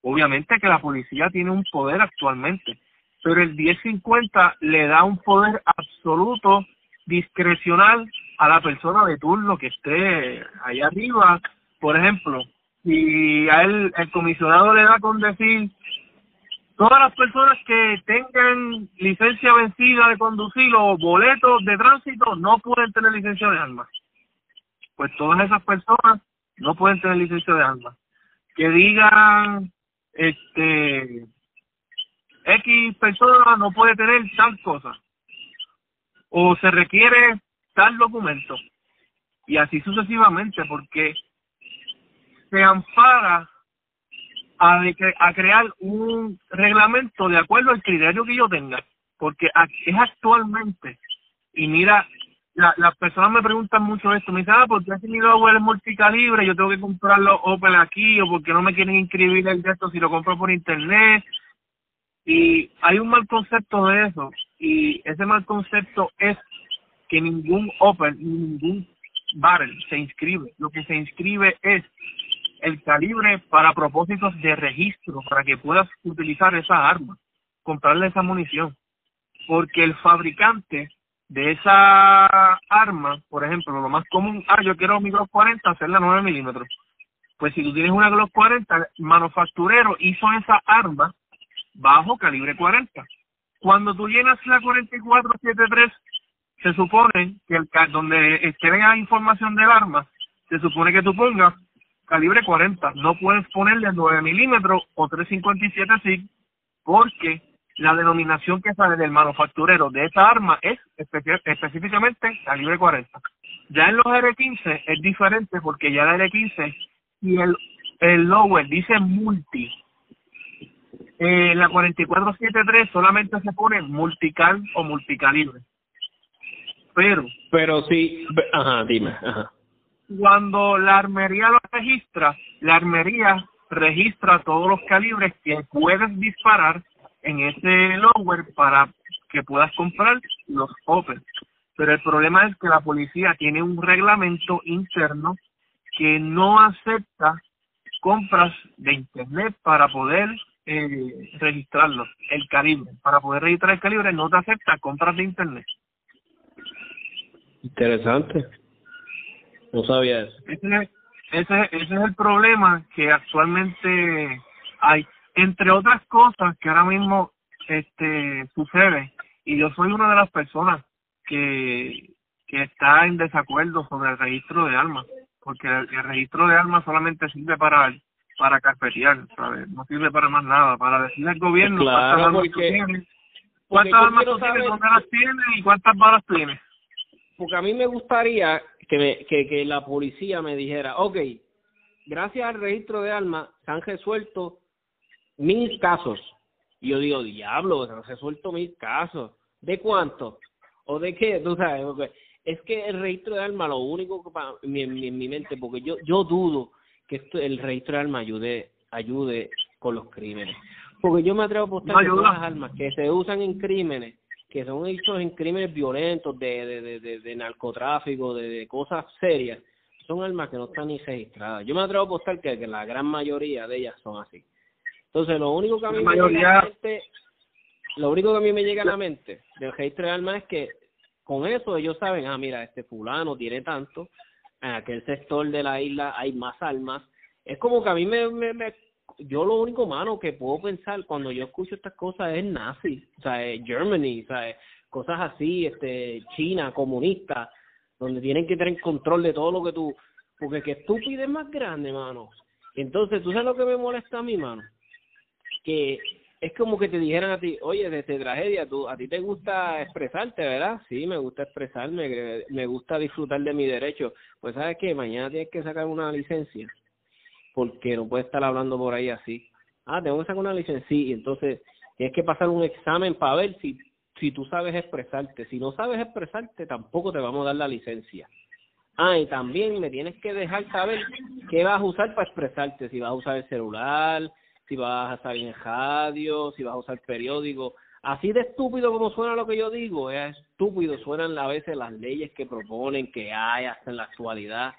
Obviamente que la policía tiene un poder actualmente, pero el 1050 le da un poder absoluto discrecional a la persona de turno que esté ahí arriba. Por ejemplo, si a él el comisionado le da con decir todas las personas que tengan licencia vencida de conducir o boletos de tránsito no pueden tener licencia de armas. Pues todas esas personas no pueden tener licencia de armas. Que digan este X persona no puede tener tal cosa o se requiere tal documento y así sucesivamente porque se ampara a, a crear un reglamento de acuerdo al criterio que yo tenga porque es actualmente y mira la, las personas me preguntan mucho esto, me dicen, ah, ¿por qué si mi es multicalibre? Yo tengo que comprarlo Opel aquí, o porque no me quieren inscribir el de si lo compro por internet. Y hay un mal concepto de eso, y ese mal concepto es que ningún Opel, ningún barrel se inscribe. Lo que se inscribe es el calibre para propósitos de registro, para que puedas utilizar esa arma, comprarle esa munición. Porque el fabricante de esa arma, por ejemplo, lo más común, ah, yo quiero mi Glock 40, hacerla 9 milímetros. Pues si tú tienes una Glock 40, manufacturero hizo esa arma bajo calibre 40. Cuando tú llenas la 4473, se supone que el donde esté la información del arma, se supone que tú pongas calibre 40. No puedes ponerle 9 milímetros o 357 SIG porque la denominación que sale del manufacturero de esa arma es específicamente calibre 40. Ya en los R15 es diferente porque ya la R15 y el, el lower dice multi. Eh, la 4473 solamente se pone multical o multicalibre. Pero. Pero sí. Ajá, dime. Ajá. Cuando la armería lo registra, la armería registra todos los calibres que puedes disparar en ese lower para que puedas comprar los Open. Pero el problema es que la policía tiene un reglamento interno que no acepta compras de internet para poder eh, registrarlos, el calibre. Para poder registrar el calibre no te acepta compras de internet. Interesante. No sabía eso. Ese, ese, ese es el problema que actualmente hay entre otras cosas que ahora mismo este sucede y yo soy una de las personas que que está en desacuerdo sobre el registro de armas porque el, registro de armas solamente sirve para para carpetear ¿sabes? no sirve para más nada para decirle al gobierno cuántas armas tienes cuántas armas tienes dónde las tienes y cuántas balas tienes porque a mí me gustaría que me, que, que la policía me dijera ok gracias al registro de armas se han resuelto mil casos. Y yo digo, diablo, se han resuelto mil casos. ¿De cuánto? ¿O de qué? Tú sabes, es que el registro de armas, lo único que para en, mi, en mi mente, porque yo yo dudo que esto, el registro de armas ayude ayude con los crímenes. Porque yo me atrevo a apostar que todas las armas que se usan en crímenes, que son hechos en crímenes violentos, de, de, de, de, narcotráfico, de, cosas serias, son armas que no están ni registradas. Yo me atrevo a apostar que, que la gran mayoría de ellas son así. Entonces, lo único que a mí me llega a la mente, lo único que a mí me llega a la mente del registro de armas es que con eso ellos saben, ah, mira, este fulano tiene tanto, en aquel sector de la isla hay más armas. Es como que a mí me, me, me yo lo único malo que puedo pensar cuando yo escucho estas cosas es nazi, o sea, Germany, o sea, cosas así, este, China, comunista, donde tienen que tener control de todo lo que tú, porque que estúpido es más grande, mano. Entonces, ¿tú sabes lo que me molesta a mí, mano? Que es como que te dijeran a ti, oye, desde tragedia, tú, a ti te gusta expresarte, ¿verdad? Sí, me gusta expresarme, me gusta disfrutar de mi derecho. Pues sabes que mañana tienes que sacar una licencia, porque no puedes estar hablando por ahí así. Ah, tengo que sacar una licencia, y entonces tienes que pasar un examen para ver si, si tú sabes expresarte. Si no sabes expresarte, tampoco te vamos a dar la licencia. Ah, y también me tienes que dejar saber qué vas a usar para expresarte, si vas a usar el celular, si vas a salir en radio, si vas a usar periódico. Así de estúpido como suena lo que yo digo, es estúpido, suenan a veces las leyes que proponen, que hay hasta en la actualidad.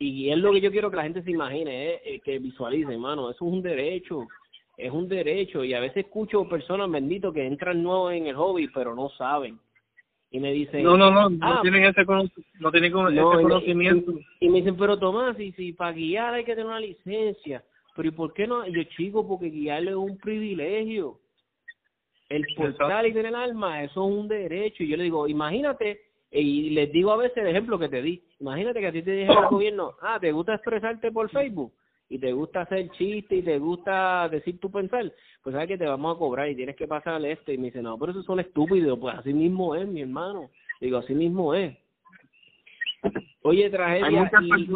Y es lo que yo quiero que la gente se imagine, eh, que visualice, hermano, eso es un derecho, es un derecho. Y a veces escucho personas, benditos, que entran nuevos en el hobby, pero no saben. Y me dicen... No, no, no, no ah, tienen ese, no tienen ese conocimiento. Y, y, me dicen, pero Tomás, y si para guiar hay que tener una licencia pero ¿y por qué no? Yo, chico, porque guiarle es un privilegio. El portal y tener alma, eso es un derecho. Y yo le digo, imagínate, y les digo a veces el ejemplo que te di, imagínate que a ti te dice el gobierno, ah, ¿te gusta expresarte por Facebook? y te gusta hacer chiste y te gusta decir tu pensar, pues sabes que te vamos a cobrar y tienes que pasarle esto. Y me dice, no, pero eso son estúpidos. Pues así mismo es, mi hermano. Digo, así mismo es. Oye, tragedia. y,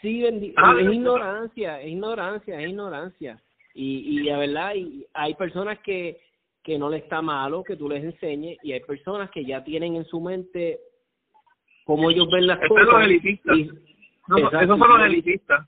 Sí, ah, es ignorancia, es ignorancia, es ignorancia. Y, y la verdad, y hay personas que, que no les está malo que tú les enseñes y hay personas que ya tienen en su mente cómo ellos ven las cosas. Los elitistas. esos son los elitistas.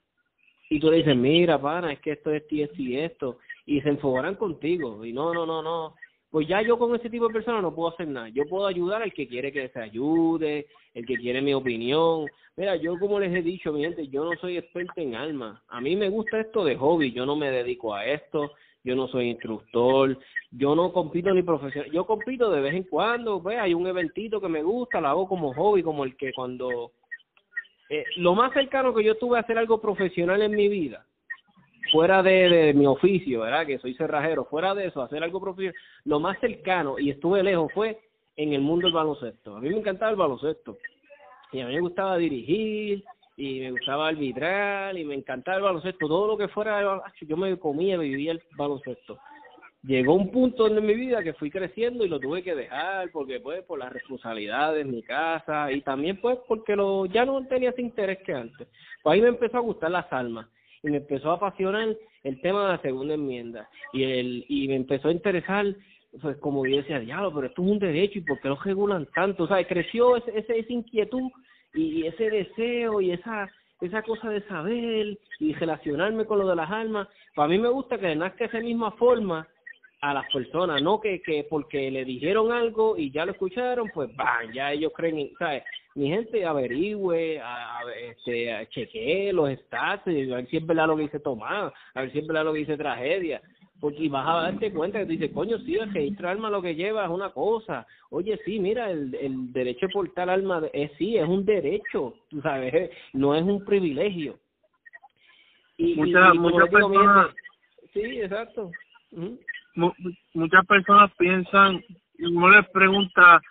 Y tú le dices, mira, pana, es que esto es esto y esto. Y se enfocarán contigo. Y no, no, no, no pues ya yo con ese tipo de personas no puedo hacer nada. Yo puedo ayudar al que quiere que se ayude, el que quiere mi opinión. Mira, yo como les he dicho, mi gente, yo no soy experto en almas. A mí me gusta esto de hobby, yo no me dedico a esto, yo no soy instructor, yo no compito ni profesional, yo compito de vez en cuando, pues hay un eventito que me gusta, lo hago como hobby, como el que cuando... Eh, lo más cercano que yo tuve a hacer algo profesional en mi vida fuera de, mi oficio, ¿verdad? Que soy cerrajero, fuera de eso, hacer algo profesional, lo más cercano, y estuve lejos, fue en el mundo del baloncesto. A mí me encantaba el baloncesto. Y a mí me gustaba dirigir, y me gustaba arbitrar, y me encantaba el baloncesto. Todo lo que fuera baloncesto, yo me comía, me vivía el baloncesto. Llegó un punto en mi vida que fui creciendo y lo tuve que dejar porque pues por las responsabilidades, mi casa y también pues porque lo ya no tenía ese interés que antes. Pues ahí me empezó a gustar las almas y me empezó a apasionar el tema de la segunda enmienda y el y me empezó a interesar pues como yo decía diablo pero esto es un derecho y por qué lo regulan tanto o sea creció ese, ese esa inquietud y ese deseo y esa esa cosa de saber y relacionarme con lo de las almas para mí me gusta que nazca esa misma forma a las personas, no que, que porque le dijeron algo y ya lo escucharon, pues van, ya ellos creen, ¿sabes? Mi gente averigüe, a, a, este, chequee los stats, a ver si es verdad lo que dice Tomás, a ver si es verdad lo que dice Tragedia, porque vas a darte cuenta que tú dices, coño, sí, el registro alma lo que lleva es una cosa, oye, sí, mira, el, el derecho de portar alma, es sí, es un derecho, tú sabes, no es un privilegio. Y, muchas, muchas personas... sí, exacto. Muchas personas piensan, uno les pregunta,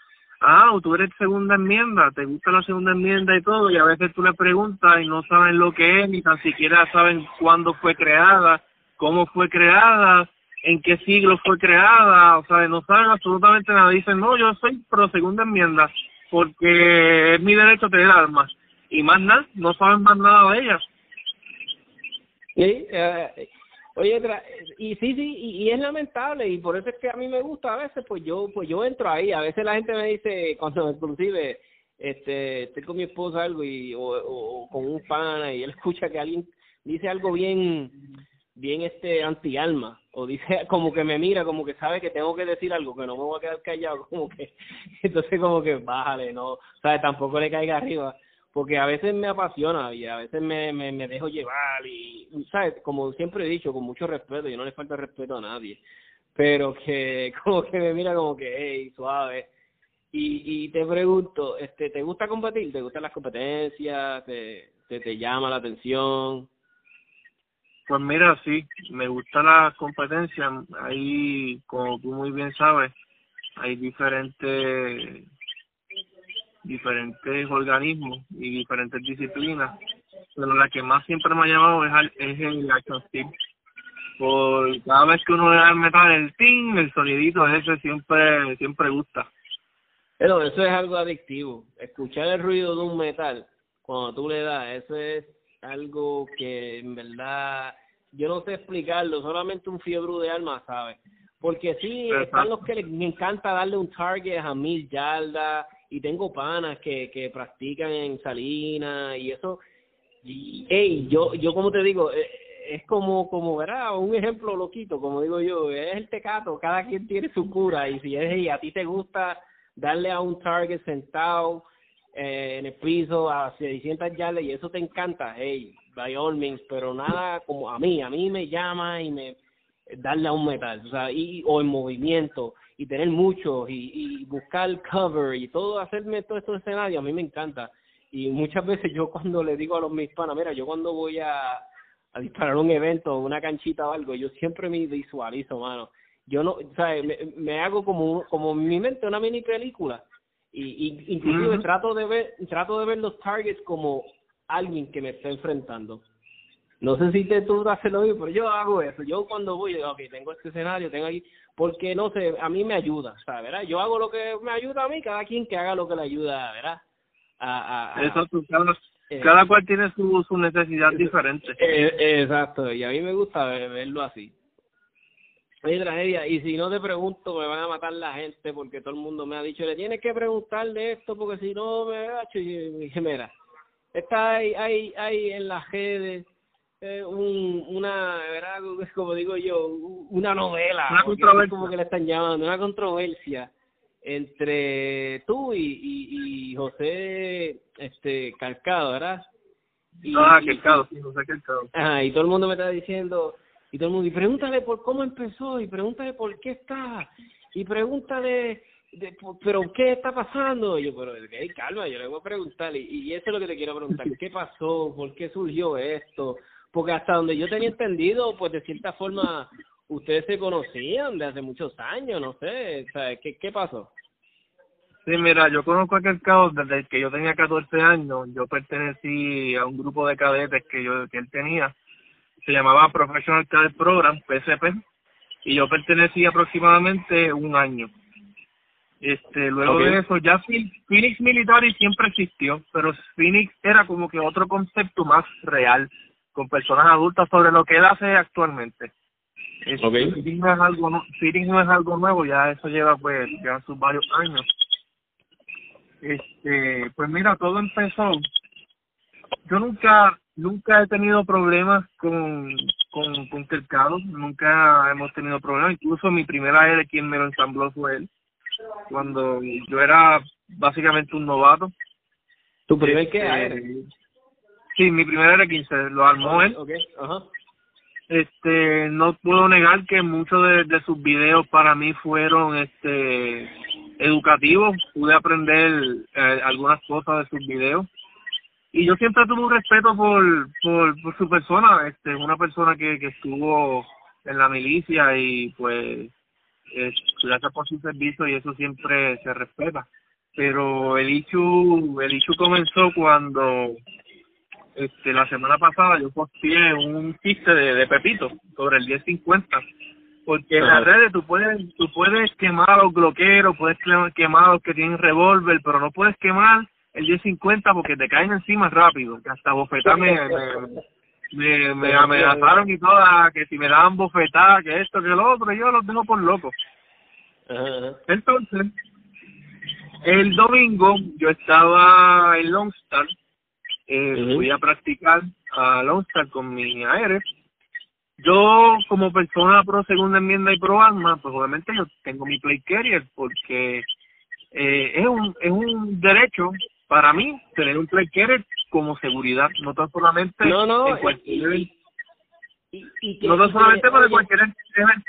ah, tú eres segunda enmienda, te gusta la segunda enmienda y todo, y a veces tú le preguntas y no saben lo que es, ni tan siquiera saben cuándo fue creada, cómo fue creada, en qué siglo fue creada, o sea, no saben absolutamente nada. Dicen, no, yo soy pro segunda enmienda, porque es mi derecho a tener armas. Y más nada, no saben más nada de ellas. Sí, eh, Oye, y sí, sí, y, es lamentable y por eso es que a mí me gusta a veces, pues yo pues yo entro ahí, a veces la gente me dice, cuando inclusive este, estoy con mi esposa algo y o, con un pana y él escucha que alguien dice algo bien bien este anti alma o dice como que me mira, como que sabe que tengo que decir algo, que no me voy a quedar callado, como que, entonces como que bájale, no, ¿sabes? Tampoco le caiga arriba, porque a veces me apasiona y a veces me, me, me dejo llevar y, ¿sabes? Como siempre he dicho, con mucho respeto, yo no le falta respeto a nadie, pero que como que me mira como que, hey, suave. Y, y te pregunto, este, ¿te gusta competir? ¿Te gustan las competencias? ¿Te, te, te llama la atención? Pues mira, sí, me gusta la competencia. Ahí, como tú muy bien sabes, hay diferentes diferentes organismos y diferentes disciplinas, pero la que más siempre me ha llamado es, es el action steel. Por cada vez que uno le da el metal, el ting, el sonidito ese siempre siempre gusta. Pero eso es algo adictivo. Escuchar el ruido de un metal cuando tú le das, eso es algo que en verdad yo no sé explicarlo, solamente un fiebre de alma sabe. Porque sí, están los que les, me encanta darle un target a mil yardas y tengo panas que, que practican en Salinas y eso. Y, hey, yo, yo como te digo, eh, es como, como verá, un ejemplo loquito, como digo yo, es el tecato, cada quien tiene su cura y si es y a ti te gusta darle a un target sentado eh, en el piso a 600 yardas y eso te encanta, hey, by all means, pero nada como a mí, a mí me llama y me darle a un metal, o sea, y, o en movimiento y tener mucho y, buscar cover y todo, hacerme todo estos escenarios, a mí me encanta. Y muchas veces yo cuando le digo a los mis panas, mira, yo cuando voy a, a disparar un evento, una canchita o algo, yo siempre me visualizo, mano. Yo no, o sea, me, me hago como, como en mi mente una mini película y, y inclusive trato de ver trato de ver los targets como alguien que me está enfrentando. No sé si te, tú haces lo mismo pero yo hago eso. Yo cuando voy ok tengo este escenario tengo aquí porque no sé a mí me ayuda ¿sabes? ¿verdad? yo hago lo que me ayuda a mí cada quien que haga lo que le ayuda verdad a, a, eso cada, eh, cada cual tiene su su necesidad diferente. eh, exacto y a mí me gusta verlo así hay tragedia. Y si no te pregunto, me van a matar la gente porque todo el mundo me ha dicho, le tienes que preguntar de esto porque si no me. Y dije, mira, está hay, hay, hay en las redes eh, un, una, ¿verdad? como digo yo, una novela. Una controversia. Como que le están llamando, una controversia entre tú y, y, y José este Calcado, ¿verdad? Y, ah, Calcado, sí, José Calcado. Ajá, y todo el mundo me está diciendo y todo el mundo, y pregúntale por cómo empezó, y pregúntale por qué está, y pregúntale, de, pero qué está pasando. Y yo, pero hey, calma, yo le voy a preguntar, y, y eso es lo que te quiero preguntar, ¿qué pasó? ¿Por qué surgió esto? Porque hasta donde yo tenía entendido, pues de cierta forma ustedes se conocían de hace muchos años, no sé, ¿qué, qué pasó? Sí, mira, yo conozco a caos desde que yo tenía 14 años. Yo pertenecí a un grupo de cadetes que yo que él tenía se llamaba Professional Cadet Program, PSP, y yo pertenecí aproximadamente un año. Este, luego de eso, ya Phoenix Military siempre existió, pero Phoenix era como que otro concepto más real, con personas adultas sobre lo que él hace actualmente. Este, Phoenix, no es algo, no, Phoenix no es algo nuevo, ya eso lleva pues, ya sus varios años. Este, pues mira, todo empezó. Yo nunca nunca he tenido problemas con, con, con nunca hemos tenido problemas, incluso mi primera era quien me lo ensambló fue él, cuando yo era básicamente un novato. ¿Tu primer qué este, Sí, mi primera era 15, lo armó él. Este, no puedo negar que muchos de, de sus videos para mí fueron este educativos, pude aprender eh, algunas cosas de sus videos y yo siempre tuve un respeto por, por, por su persona, este, una persona que, que estuvo en la milicia y pues eh, gracias por su servicio y eso siempre se respeta. Pero el issue, el issue comenzó cuando este la semana pasada yo posteé un chiste de, de Pepito sobre el 1050 porque en las redes tú puedes tú puedes quemar a los bloqueros, puedes quemar a los que tienen revólver, pero no puedes quemar el 1050 porque te caen encima rápido, que hasta bofetar me, me, me, amenazaron y toda, que si me daban bofetada, que esto, que lo otro, yo los dejo por locos. Entonces, el domingo yo estaba en Lone eh, fui a practicar a Lone con mi aire yo como persona pro segunda enmienda y pro arma, pues obviamente yo tengo mi play carrier porque eh, es un es un derecho para mí tener un play carrier como seguridad, no tan solamente no, no, en cualquier, y, y, y que, no tan solamente para cualquier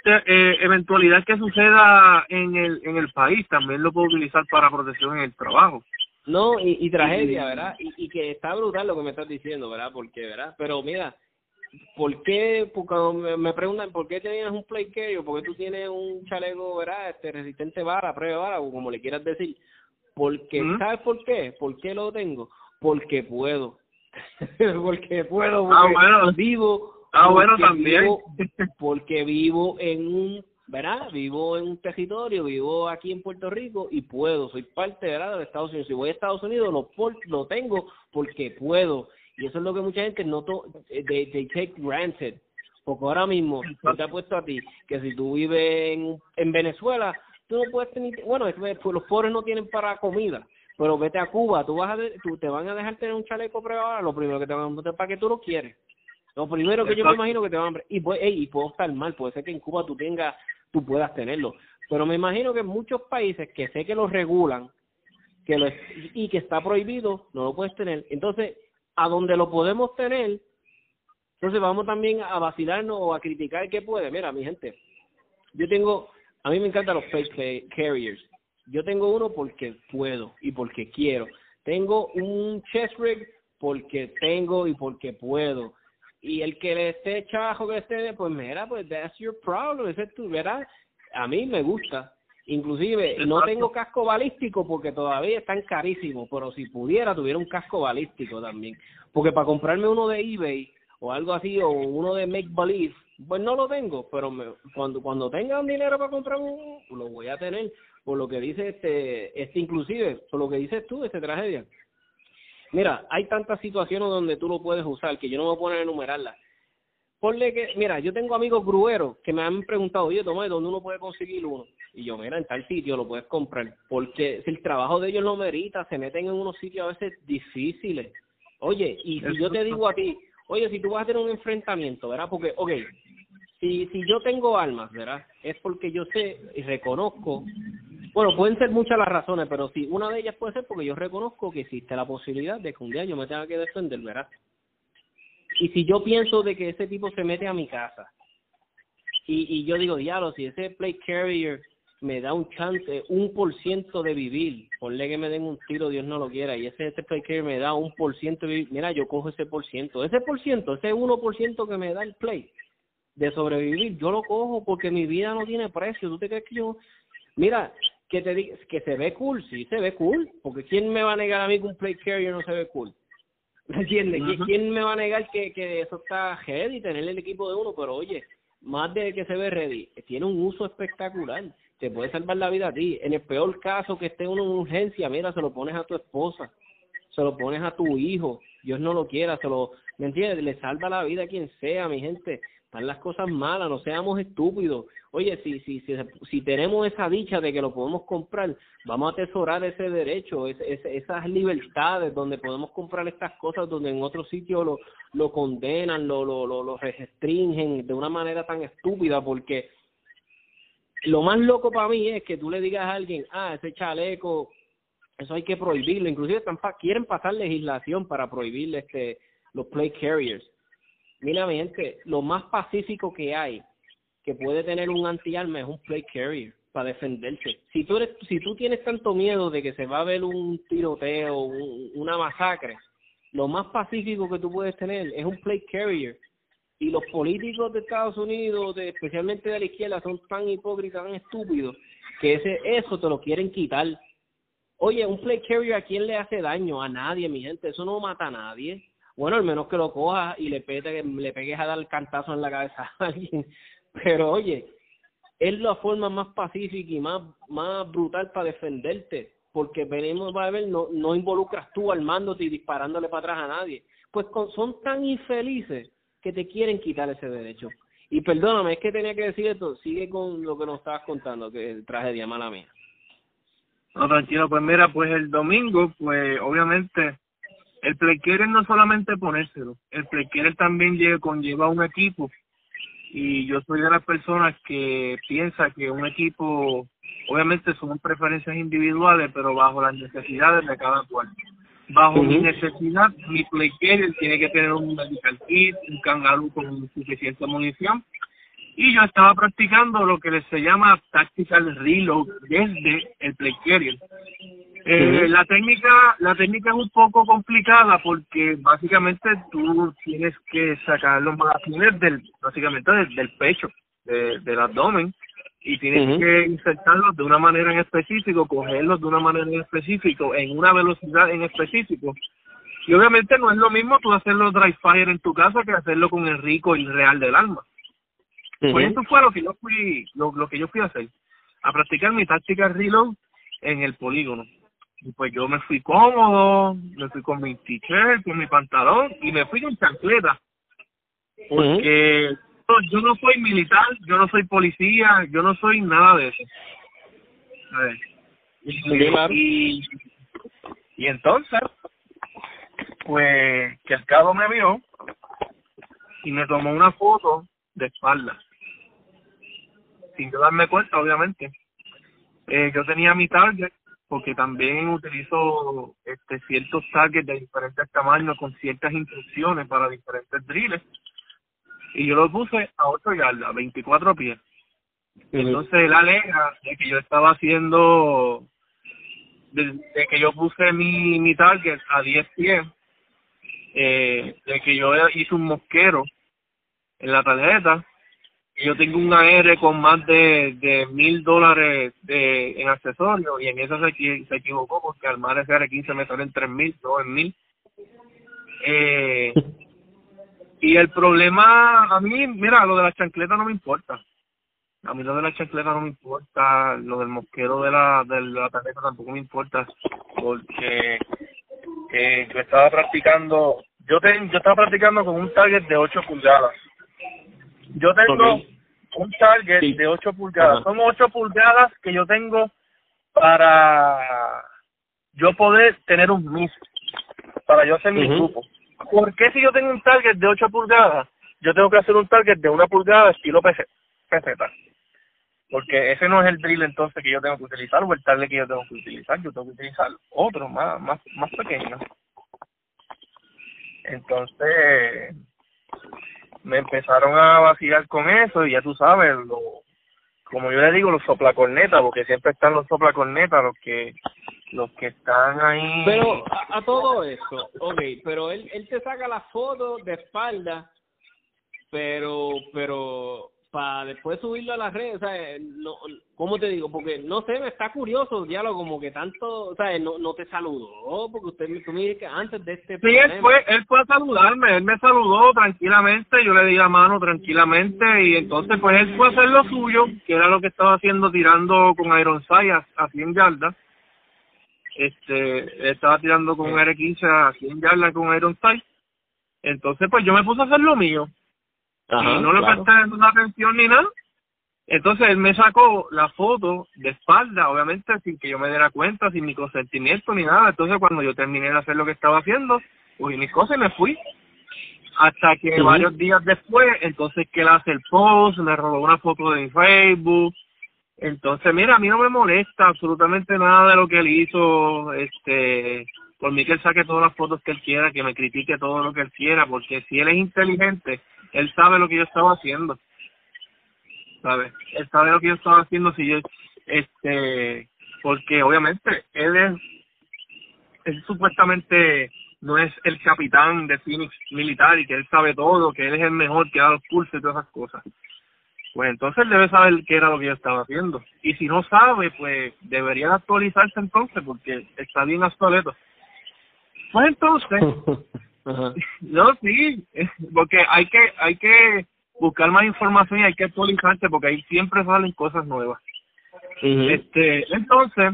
eh, eventualidad que suceda en el en el país, también lo puedo utilizar para protección en el trabajo. No, y, y tragedia, ¿verdad? Y, y que está brutal lo que me estás diciendo, ¿verdad? Porque, ¿verdad? Pero mira, ¿por qué, porque me preguntan, ¿por qué tienes un play carrier? ¿Por qué tú tienes un chaleco, ¿verdad? Este, resistente vara, prueba vara, o como le quieras decir. Porque, ¿sabes por qué? ¿Por qué lo tengo? Porque puedo. porque puedo, ah, porque ah, bueno. vivo. Ah, bueno, también. Vivo, porque vivo en un, ¿verdad? Vivo en un territorio, vivo aquí en Puerto Rico y puedo, soy parte, ¿verdad? De Estados Unidos. Si voy a Estados Unidos, lo, lo tengo porque puedo y eso es lo que mucha gente no to eh, they, they take granted. Porque ahora mismo, yo te puesto a ti que si tú vives en, en Venezuela, tú no puedes tener, bueno, los pobres no tienen para comida, pero vete a Cuba, tú vas a, tú te van a dejar tener un chaleco privado, lo primero que te van a para que tú lo quieres. Lo primero que yo me imagino que te van a... Y, pues, y puedo estar mal, puede ser que en Cuba tú tengas, tú puedas tenerlo. Pero me imagino que en muchos países que sé que lo regulan, que lo, y que está prohibido, no lo puedes tener. Entonces, a donde lo podemos tener, entonces vamos también a vacilarnos o a criticar que puede. Mira, mi gente, yo tengo, a mí me encantan los fake carriers. Yo tengo uno porque puedo y porque quiero. Tengo un chest rig porque tengo y porque puedo. Y el que le esté chajo que esté, pues mira, pues that's your problem, ese es tu, ¿verdad? A mí me gusta. Inclusive no tengo casco balístico porque todavía están carísimos, pero si pudiera tuviera un casco balístico también. Porque para comprarme uno de eBay o algo así o uno de Make Believe, pues no lo tengo, pero me, cuando cuando tenga un dinero para comprar uno, lo voy a tener. Por lo que dice este, este inclusive, por lo que dices tú, este tragedia. Mira, hay tantas situaciones donde tú lo puedes usar que yo no me voy a poner a enumerarlas. Ponle que, mira, yo tengo amigos grueros que me han preguntado, oye, Tomás, ¿dónde uno puede conseguir uno? Y yo, mira, en tal sitio lo puedes comprar. Porque si el trabajo de ellos lo merita, se meten en unos sitios a veces difíciles. Oye, y si yo te digo a ti, oye, si tú vas a tener un enfrentamiento, ¿verdad? Porque, ok, si, si yo tengo armas, ¿verdad? Es porque yo sé y reconozco, bueno, pueden ser muchas las razones, pero si una de ellas puede ser porque yo reconozco que existe la posibilidad de que un día yo me tenga que defender, ¿verdad? Y si yo pienso de que ese tipo se mete a mi casa y, y yo digo, diablo, si ese plate carrier me da un chance, un por ciento de vivir, ponle que me den un tiro, Dios no lo quiera, y ese, ese play carrier me da un por ciento de vivir, mira, yo cojo ese por ciento, ese por ciento, ese uno por ciento que me da el play de sobrevivir, yo lo cojo porque mi vida no tiene precio, ¿tú te crees que yo, mira, que te que se ve cool, sí se ve cool, porque ¿quién me va a negar a mí que un play carrier no se ve cool? ¿Me entiendes? ¿Quién me va a negar que, que eso está ready, tener el equipo de uno? Pero oye, más de que se ve ready, tiene un uso espectacular. Te puede salvar la vida a ti. En el peor caso que esté uno en urgencia, mira, se lo pones a tu esposa, se lo pones a tu hijo, Dios no lo quiera, se lo, ¿me entiendes? Le salva la vida a quien sea, mi gente están las cosas malas, no seamos estúpidos. Oye, si, si, si, si tenemos esa dicha de que lo podemos comprar, vamos a atesorar ese derecho, esas libertades donde podemos comprar estas cosas, donde en otros sitios lo, lo condenan, lo, lo, lo, lo restringen de una manera tan estúpida, porque lo más loco para mí es que tú le digas a alguien, ah, ese chaleco, eso hay que prohibirlo, inclusive están quieren pasar legislación para prohibir este los play carriers Mira, mi gente, lo más pacífico que hay que puede tener un anti-arma es un play carrier para defenderse. Si tú, eres, si tú tienes tanto miedo de que se va a ver un tiroteo, una masacre, lo más pacífico que tú puedes tener es un play carrier. Y los políticos de Estados Unidos, de, especialmente de la izquierda, son tan hipócritas, tan estúpidos, que ese eso te lo quieren quitar. Oye, un play carrier a quién le hace daño? A nadie, mi gente. Eso no mata a nadie bueno, al menos que lo cojas y le, pete, le pegues a dar el cantazo en la cabeza a alguien. Pero oye, es la forma más pacífica y más, más brutal para defenderte, porque venimos a ver, no, no involucras tú armándote y disparándole para atrás a nadie. Pues son tan infelices que te quieren quitar ese derecho. Y perdóname, es que tenía que decir esto, sigue con lo que nos estabas contando, que es tragedia mala mía. No, tranquilo, pues mira, pues el domingo, pues obviamente el playquerer no solamente ponérselo, el playquerer también lleva, conlleva un equipo y yo soy de las personas que piensa que un equipo, obviamente son preferencias individuales, pero bajo las necesidades de cada cual. Bajo mi necesidad, mi play tiene que tener un medical kit, un kangaroo con suficiente munición, y yo estaba practicando lo que se llama tactical reload desde el play carrier. Eh, La técnica la técnica es un poco complicada porque básicamente tú tienes que sacar los magazines del básicamente del, pecho, del abdomen y tienes que insertarlos de una manera en específico, cogerlos de una manera en específico, en una velocidad en específico. Y obviamente no es lo mismo tú hacerlo dry fire en tu casa que hacerlo con el rico y real del alma. Pues eso fue lo que yo fui, lo, lo que yo fui a hacer, a practicar mi táctica reload en el polígono. Y pues yo me fui cómodo, me fui con mi t-shirt, con mi pantalón y me fui con chancleta. Porque yo no soy militar, yo no soy policía, yo no soy nada de eso. Y, y, entonces, pues que el cabo me vio y me tomó una foto de espalda. Sin yo darme cuenta, obviamente. Eh, yo tenía mi target porque también utilizo este ciertos targets de diferentes tamaños con ciertas instrucciones para diferentes drills y yo lo puse a 8 yardas, 24 pies. Entonces él alega de que yo estaba haciendo, de, que yo puse mi, mi target a 10 pies, eh, de que yo hice un mosquero en la tarjeta yo tengo un AR con más de de mil dólares de en accesorios y en eso se, se equivocó porque al mar ese AR-15 me sale en tres mil, no en mil. Eh, y el problema, a mí, mira, lo de la chancleta no me importa. A mí lo de la chancleta no me importa, lo del mosquero de la, de la tarjeta tampoco me importa, porque eh, yo estaba practicando, yo, ten, yo estaba practicando con un target de 8 pulgadas yo tengo un target de 8 pulgadas. Son 8 pulgadas que yo tengo para yo poder tener un miss, para yo hacer mi grupo. ¿Por qué si yo tengo un target de 8 pulgadas, yo tengo que hacer un target de una pulgada estilo PC, Porque ese no es el drill entonces que yo tengo que utilizar o el target que yo tengo que utilizar. Yo tengo que utilizar otro más, más, más pequeño. Entonces, me empezaron a vacilar con eso y ya tú sabes, lo, como yo le digo, los soplacornetas, porque siempre están los soplacornetas, los que los que están ahí. Pero a, todo eso, ok, pero él, él te saca la foto de espalda, pero, pero para después subirlo a las redes, o sea, no, ¿cómo te digo? Porque, no sé, me está curioso el diálogo, como que tanto, o sea, no, no te saludó, porque usted tú me dice que antes de este Sí, él fue, él fue a saludarme, él me saludó tranquilamente, yo le di la mano tranquilamente, y entonces pues él fue a hacer lo suyo, que era lo que estaba haciendo tirando con Iron a, a 100 yardas, este, estaba tirando con un R15 a 100 yardas con Iron entonces pues yo me puse a hacer lo mío, y no le claro. presté una atención ni nada. Entonces él me sacó la foto de espalda, obviamente sin que yo me diera cuenta, sin mi consentimiento ni nada. Entonces cuando yo terminé de hacer lo que estaba haciendo, cogí mis cosas y me fui. Hasta que varios días después, entonces que él hace el post, me robó una foto de mi Facebook. Entonces, mira, a mí no me molesta absolutamente nada de lo que él hizo. Este, por mí que él saque todas las fotos que él quiera, que me critique todo lo que él quiera, porque si él es inteligente, él sabe lo que yo estaba haciendo. ¿Sabe? Él sabe lo que yo estaba haciendo si yo, este, porque obviamente él es, él supuestamente no es el capitán de Phoenix militar y que él sabe todo, que él es el mejor que da los cursos y todas esas cosas. Pues entonces él debe saber qué era lo que yo estaba haciendo. Y si no sabe, pues debería actualizarse entonces porque está bien obsoleto. Pues entonces, No, sí, porque hay que hay que buscar más información y hay que actualizarse porque ahí siempre salen cosas nuevas. Este, entonces,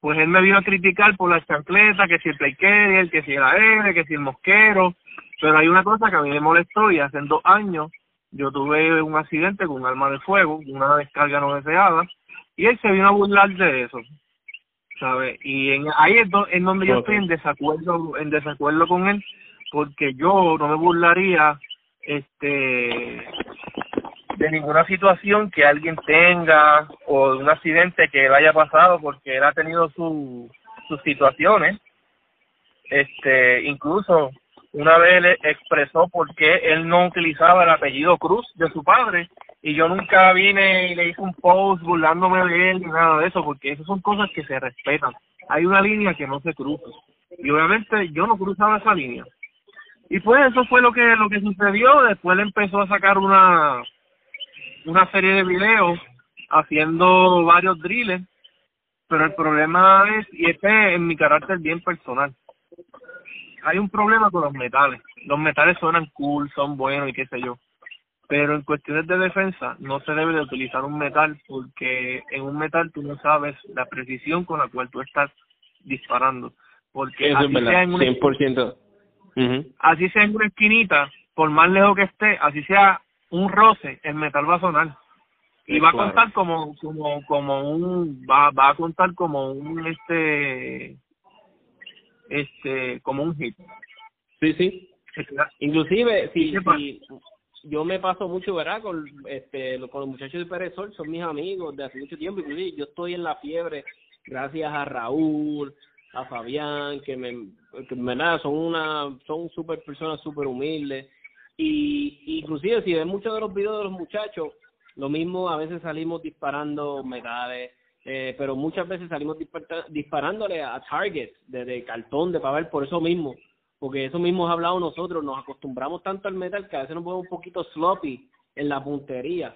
pues él me vino a criticar por la chancleta, que si el play carrier, que si el AR, que si el mosquero, pero hay una cosa que a mí me molestó y hace dos años yo tuve un accidente con un arma de fuego, una descarga no deseada, y él se vino a burlar de eso, ¿sabes? Y en, ahí es, en donde yo estoy en desacuerdo, en desacuerdo con él, porque yo no me burlaría este de ninguna situación que alguien tenga o de un accidente que le haya pasado porque él ha tenido su, sus situaciones. Este, incluso una vez le expresó por qué él no utilizaba el apellido Cruz de su padre y yo nunca vine y le hice un post burlándome de él ni nada de eso porque esas son cosas que se respetan. Hay una línea que no se cruza y obviamente yo no cruzaba esa línea. Y pues eso fue lo que lo que sucedió, después él empezó a sacar una una serie de videos haciendo varios drills, pero el problema es, y este es mi carácter bien personal, hay un problema con los metales. Los metales suenan cool, son buenos y qué sé yo. Pero en cuestiones de defensa no se debe de utilizar un metal porque en un metal tú no sabes la precisión con la cual tú estás disparando. Porque así sea en una, 100%. Así sea en una esquinita, por más lejos que esté, así sea un roce, el metal va a sonar. Y va a contar como como como un va va a contar como un este este como un hit. Sí, sí. Inclusive si, si yo me paso mucho, ¿verdad? Con este con los muchachos de Pérez Sol, son mis amigos de hace mucho tiempo, inclusive yo estoy en la fiebre gracias a Raúl, a Fabián, que me que nada, son una son super personas súper humildes y inclusive si ven muchos de los videos de los muchachos, lo mismo a veces salimos disparando metales, eh, pero muchas veces salimos disparándole a targets de, cartón, de papel, por eso mismo, porque eso mismo hemos hablado nosotros, nos acostumbramos tanto al metal que a veces nos ponemos un poquito sloppy en la puntería.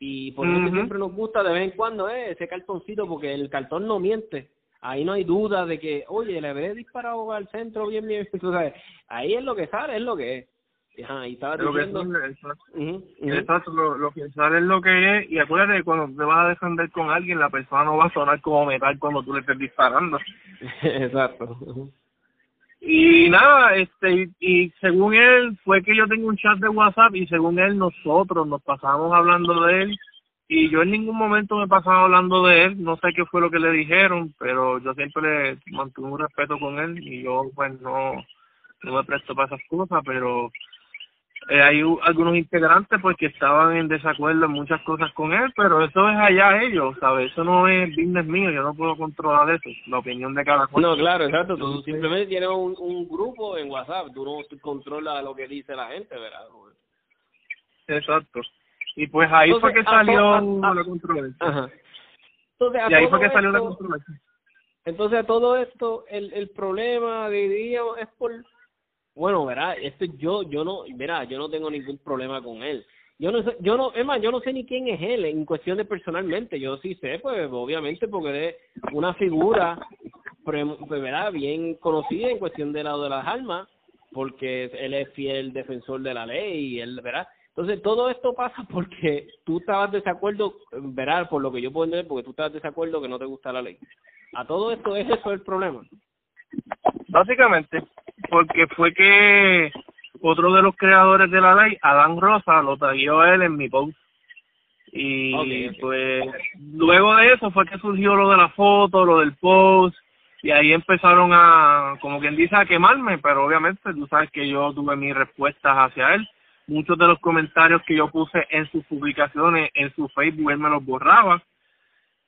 Y por eso siempre nos gusta de vez en cuando eh, ese cartoncito, porque el cartón no miente. Ahí no hay duda de que, oye, le habré disparado al centro bien, bien. Ahí es lo que sale, es lo que es. Ajá, y estaba lo que exacto, lo, que sale es lo que es y acuérdate que cuando te vas a defender con alguien la persona no va a sonar como metal cuando tú le estés disparando. Exacto. Y nada este y, según él fue que yo tengo un chat de WhatsApp y según él nosotros nos pasamos hablando de él y yo en ningún momento me pasaba hablando de él no sé qué fue lo que le dijeron pero yo siempre le mantuve un respeto con él y yo pues no no me presto para esas cosas pero eh, hay algunos integrantes pues que estaban en desacuerdo en muchas cosas con él, pero eso es allá ellos, ¿sabes? Eso no es business mío, yo no puedo controlar eso, la opinión de cada uno. No, claro, exacto, tú simplemente tienes un, un grupo en WhatsApp, tú no controlas lo que dice la gente, ¿verdad? Exacto. Y pues ahí fue que salió la controversia. Ajá. Entonces, y ahí fue que salió la controversia. Entonces, a todo esto, el, el problema, diríamos, es por bueno, verá, este yo yo no, verá, yo no tengo ningún problema con él. Yo no sé, yo no, es más, yo no sé ni quién es él en cuestión de personalmente. Yo sí sé, pues obviamente porque es una figura, pues, bien conocida en cuestión de lado de las armas, porque él es fiel defensor de la ley y él, verá. Entonces todo esto pasa porque tú estabas desacuerdo, verá, por lo que yo puedo entender, porque tú estabas desacuerdo que no te gusta la ley. A todo esto es eso el problema. Básicamente, porque fue que otro de los creadores de la ley, Adán Rosa, lo trayó él en mi post. Y pues luego de eso fue que surgió lo de la foto, lo del post, y ahí empezaron a, como quien dice, a quemarme, pero obviamente tú sabes que yo tuve mis respuestas hacia él. Muchos de los comentarios que yo puse en sus publicaciones, en su Facebook, él me los borraba.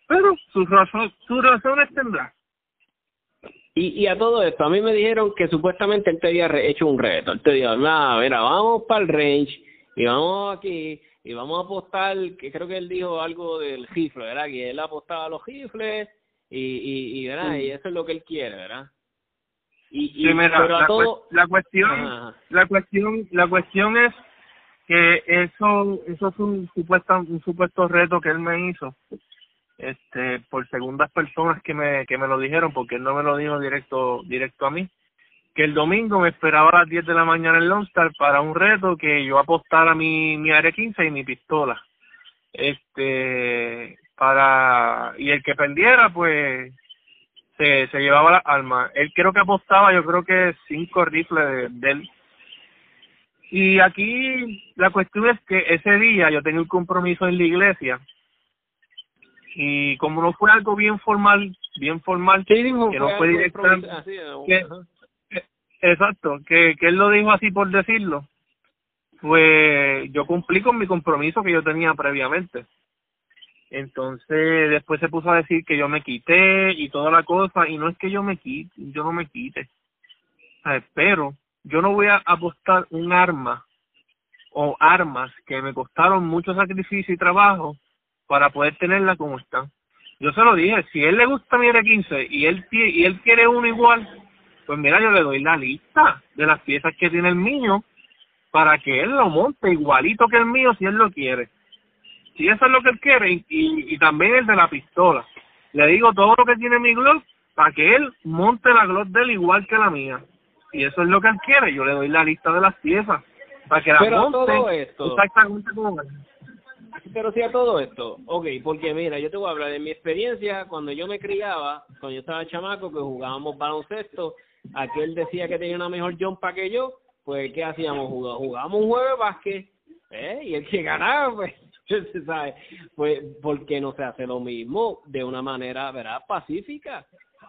Pero sus, razón, sus razones tendrá. Y, y a todo esto, a mí me dijeron que supuestamente él te había hecho un reto. Él te dijo, nada, mira, vamos para el range y vamos aquí y vamos a apostar, que creo que él dijo algo del rifle, ¿verdad? Que él apostaba a los rifles y, y, y, ¿verdad? y eso es lo que él quiere, ¿verdad? Y, y la, todo... la cuestión, la cuestión, la cuestión es que eso, eso es un supuesto, un supuesto reto que él me hizo este por segundas personas que me que me lo dijeron porque él no me lo dijo directo directo a mí que el domingo me esperaba a las 10 de la mañana en Lone Star para un reto que yo apostara mi mi área 15 y mi pistola. Este para y el que perdiera pues se, se llevaba la alma él creo que apostaba yo creo que cinco rifles de él. Y aquí la cuestión es que ese día yo tenía un compromiso en la iglesia y como no fue algo bien formal, bien formal, que no fue directamente, que, exacto, que, que él lo dijo así por decirlo, pues yo cumplí con mi compromiso que yo tenía previamente. Entonces después se puso a decir que yo me quité y toda la cosa, y no es que yo me quite, yo no me quite. Pero yo no voy a apostar un arma o armas que me costaron mucho sacrificio y trabajo para poder tenerla como está. Yo se lo dije, si él le gusta mi R15 y él, y él quiere uno igual, pues mira, yo le doy la lista de las piezas que tiene el mío para que él lo monte igualito que el mío si él lo quiere. Si eso es lo que él quiere, y, y, también el de la pistola. Le digo todo lo que tiene mi Glock para que él monte la Glock de él igual que la mía. Y eso es lo que él quiere, yo le doy la lista de las piezas para que la Pero monte todo esto, exactamente como él. Pero si a todo esto, ok, porque mira, yo te voy a hablar de mi experiencia cuando yo me criaba, cuando yo estaba chamaco, que jugábamos baloncesto, aquel decía que tenía una mejor jumpa que yo, pues ¿qué hacíamos? Jugábamos un juego de básquet, ¿eh? Y el que ganaba, pues, se sabe, pues, ¿por qué no se hace lo mismo de una manera, verdad, pacífica?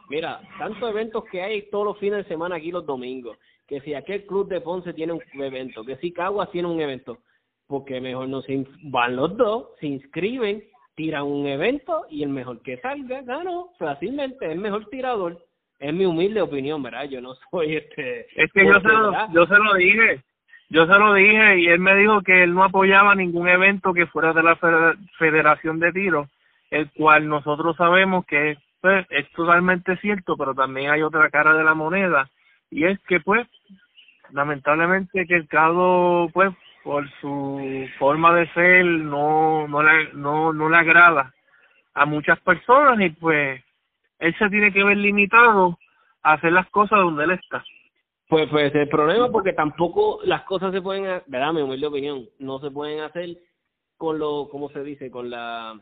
Mira, tantos eventos que hay todos los fines de semana aquí los domingos, que si aquel club de Ponce tiene un evento, que si Caguas tiene un evento, porque mejor no se van los dos, se inscriben, tiran un evento y el mejor que salga ganó fácilmente, es mejor tirador. Es mi humilde opinión, ¿verdad? Yo no soy este... Es que yo se, lo, yo se lo dije, yo se lo dije y él me dijo que él no apoyaba ningún evento que fuera de la Federación de Tiro, el cual nosotros sabemos que pues, es totalmente cierto, pero también hay otra cara de la moneda y es que pues lamentablemente que el caso pues por su forma de ser no no le no no le agrada a muchas personas y pues él se tiene que ver limitado a hacer las cosas donde él está. Pues, pues el problema porque tampoco las cosas se pueden, verdad, mi humilde opinión, no se pueden hacer con lo, ¿cómo se dice? Con la,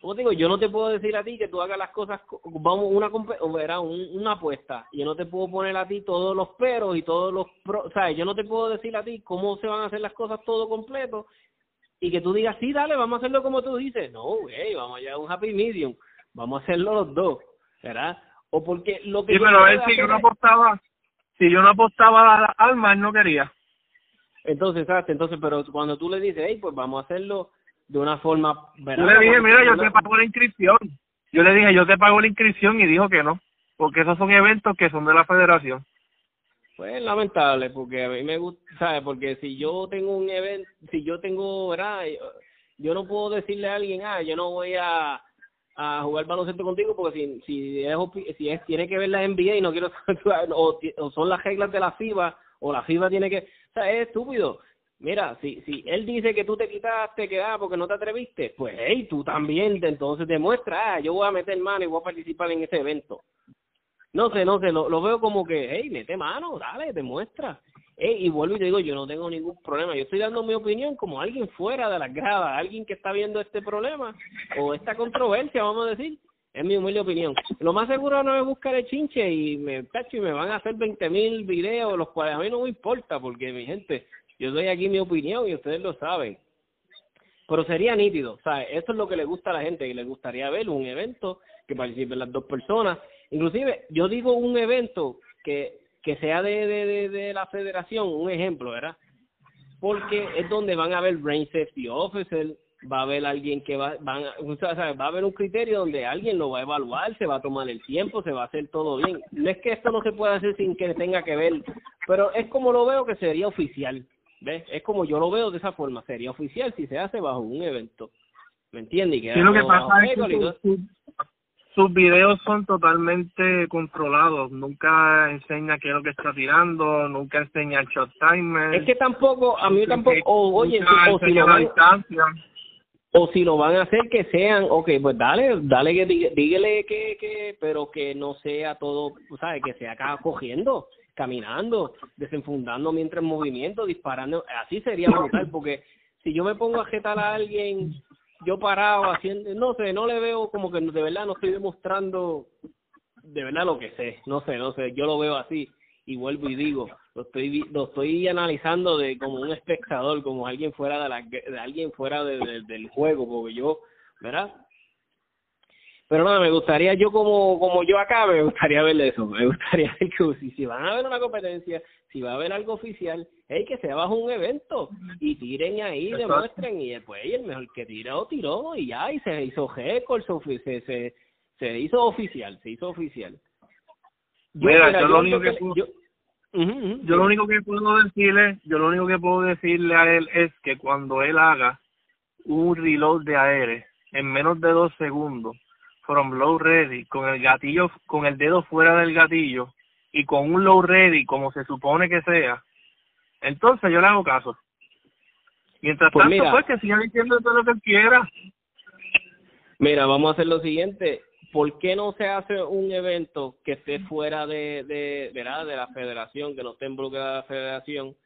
como digo, yo no te puedo decir a ti que tú hagas las cosas, vamos, una, verá, una apuesta, yo no te puedo poner a ti todos los peros y todos los, pro, ¿sabes? Yo no te puedo decir a ti cómo se van a hacer las cosas todo completo y que tú digas, sí, dale, vamos a hacerlo como tú dices. No, güey, vamos allá a un happy medium vamos a hacerlo los dos, ¿verdad? O porque lo que sí, pero él si yo no apostaba, si yo no apostaba a la alma, él no quería. Entonces, ¿sabes? Entonces, pero cuando tú le dices, hey, pues vamos a hacerlo de una forma, ¿verdad? Yo le dije, mira, yo te pago la inscripción. Yo le dije, yo te pago la inscripción y dijo que no, porque esos son eventos que son de la federación. Pues lamentable, porque a mí me gusta, ¿sabes? Porque si yo tengo un evento, si yo tengo, ¿verdad? Yo no puedo decirle a alguien, ah, yo no voy a a jugar baloncesto contigo porque si si es, si es tiene que ver la NBA y no quiero o, o son las reglas de la FIBA o la FIBA tiene que o sea es estúpido mira si si él dice que tú te quitaste que ah porque no te atreviste pues hey tú también entonces demuestra ah yo voy a meter mano y voy a participar en ese evento no sé no sé lo, veo como que hey mete mano dale demuestra y vuelvo y te digo, yo no tengo ningún problema. Yo estoy dando mi opinión como alguien fuera de las gradas, alguien que está viendo este problema o esta controversia, vamos a decir. Es mi humilde opinión. Lo más seguro no es buscar el chinche y me, y me van a hacer 20 mil videos, los cuales a mí no me importa, porque mi gente, yo doy aquí mi opinión y ustedes lo saben. Pero sería nítido, sea, Eso es lo que le gusta a la gente, y le gustaría ver un evento que participen las dos personas. Inclusive, yo digo un evento que que sea de, de, de, la federación, un ejemplo, ¿verdad? Porque es donde van a haber brain safety officer, va a haber alguien que va, van o va a haber un criterio donde alguien lo va a evaluar, se va a tomar el tiempo, se va a hacer todo bien. No es que esto no se pueda hacer sin que tenga que ver, pero es como lo veo que sería oficial, ¿ves? Es como yo lo veo de esa forma, sería oficial si se hace bajo un evento. ¿Me entiendes? Y lo que pasa es que sus videos son totalmente controlados. Nunca enseña qué es lo que está tirando, nunca enseña el shot timer. Es que tampoco, a mí tampoco, o, oye, o si, lo van, o si lo van a hacer que sean, ok, pues dale, dale que dígale que, que, pero que no sea todo, ¿sabes? Que sea acá cogiendo, caminando, desenfundando mientras en movimiento, disparando, así sería brutal, porque si yo me pongo a jetar a alguien yo parado haciendo, no sé, no le veo como que de verdad no estoy demostrando de verdad lo que sé, no sé, no sé, yo lo veo así y vuelvo y digo, lo estoy lo estoy analizando de como un espectador, como alguien fuera de, la, alguien fuera de, del juego, porque yo, ¿verdad? Pero nada, me gustaría yo como como yo acá, me gustaría ver eso, me gustaría que si, si van a ver una competencia, si va a haber algo oficial, hey, que sea bajo un evento. Y tiren ahí, demuestren y después el mejor que tiró, tiró y ya, y se hizo récord, se, se, se hizo oficial, se hizo oficial. mira, yo, lo único que, yo, yo lo único que puedo decirle, yo lo único que puedo decirle a él es que cuando él haga un reload de aire en menos de dos segundos, from low ready, con el gatillo, con el dedo fuera del gatillo y con un low ready como se supone que sea, entonces yo le hago caso. Mientras pues tanto, pues que siga diciendo todo lo que quiera. Mira, vamos a hacer lo siguiente. ¿Por qué no se hace un evento que esté fuera de, de, de, la, de la federación, que no esté involucrada la federación,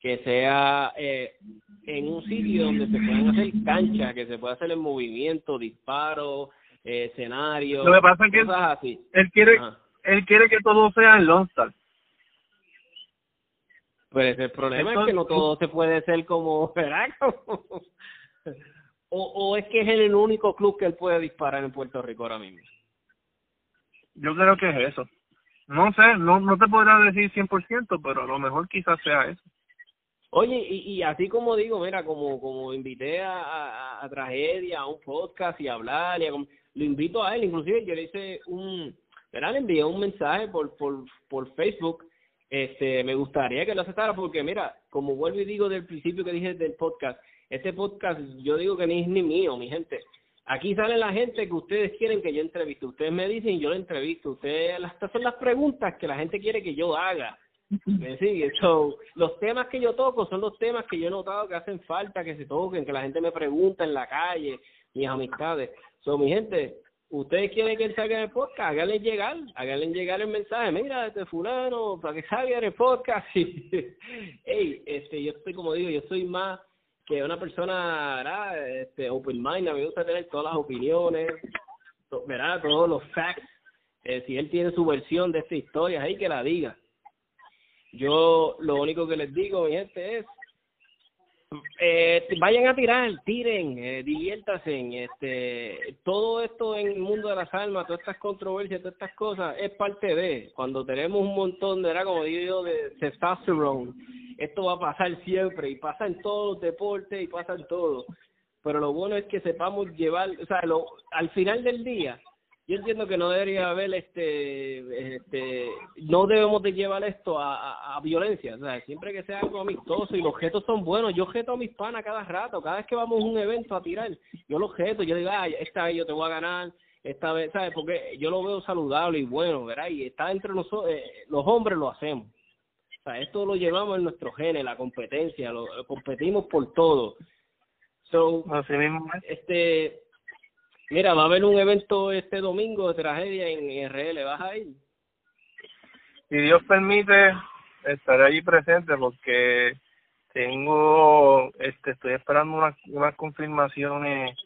que sea eh, en un sitio donde se puedan hacer canchas, que se pueda hacer el movimiento, disparos, eh, escenario. Lo que pasa es que él, él quiere, él quiere que todo sea en Lone Star. Pues el problema es que no todo se puede ser como, o, o es que es el único club que él puede disparar en Puerto Rico ahora mismo. Yo creo que es eso. No sé, no no te podrá decir 100%, pero a lo mejor quizás sea eso. Oye, y, y así como digo, mira, como como invité a, a, a Tragedia a un podcast y a hablar, y a, lo invito a él, inclusive yo le hice un, ¿verdad? Le envié un mensaje por, por, por Facebook, este, me gustaría que lo aceptara porque mira, como vuelvo y digo del principio que dije del podcast, este podcast yo digo que ni es ni mío, mi gente. Aquí sale la gente que ustedes quieren que yo entreviste. Ustedes me dicen y yo lo entrevisto. Ustedes, estas son las preguntas que la gente quiere que yo haga. ¿Me sigue? So, los temas que yo toco son los temas que yo he notado que hacen falta que se toquen, que la gente me pregunta en la calle, mis amistades. So, mi gente, ustedes quieren que él salga en el podcast, háganle llegar, háganle llegar el mensaje, mira, este fulano, para que salga en el podcast. hey, este, yo estoy, como digo, yo soy más que una persona. Este, open mind, me gusta tener todas las opiniones, ¿verdad? Todos los facts. Eh, si él tiene su versión de esta historia, ahí que la diga. Yo lo único que les digo, mi gente, es eh, vayan a tirar, tiren, eh, diviértase. Este, todo esto en el mundo de las almas, todas estas controversias, todas estas cosas, es parte de. Cuando tenemos un montón de, era como digo de testosterone, esto va a pasar siempre y pasa en todos los deportes y pasa en todo. Pero lo bueno es que sepamos llevar, o sea, lo, al final del día, yo entiendo que no debería haber este este no debemos de llevar esto a, a, violencia. O sea siempre que sea algo amistoso y los objetos son buenos yo objeto a mis panas cada rato cada vez que vamos a un evento a tirar yo los objeto yo digo ah esta vez yo te voy a ganar esta vez sabes porque yo lo veo saludable y bueno verdad y está entre nosotros eh, los hombres lo hacemos. O sea esto lo llevamos en nuestro genes la competencia lo, competimos por todo. So Así mismo. este Mira, va a haber un evento este domingo de tragedia en RL, ¿vas a ir? Si Dios permite, estaré allí presente porque tengo, este, estoy esperando unas, unas confirmaciones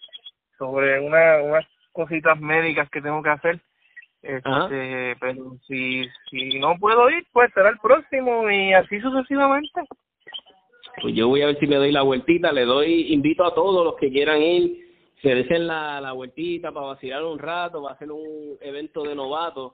sobre una, unas cositas médicas que tengo que hacer. Este, pero si, si no puedo ir, pues será el próximo y así sucesivamente. Pues yo voy a ver si me doy la vueltita, le doy, invito a todos los que quieran ir se dicen la, la vueltita para vacilar un rato, va a ser un evento de novatos,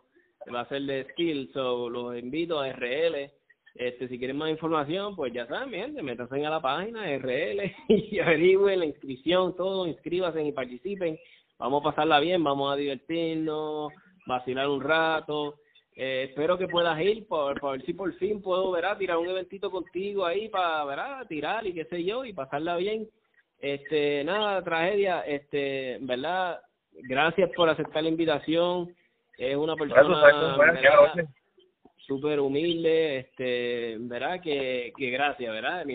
va a ser de skill, so los invito a RL. Este, si quieren más información, pues ya saben, bien, métanse a la página RL y averigüen la inscripción, todo, inscríbanse y participen. Vamos a pasarla bien, vamos a divertirnos, vacilar un rato. Eh, espero que puedas ir para, para ver si por fin puedo, verá, tirar un eventito contigo ahí para, verá, tirar y qué sé yo, y pasarla bien este, nada, tragedia, este, verdad, gracias por aceptar la invitación. Es una persona súper humilde, este, verdad que, que gracias, verdad.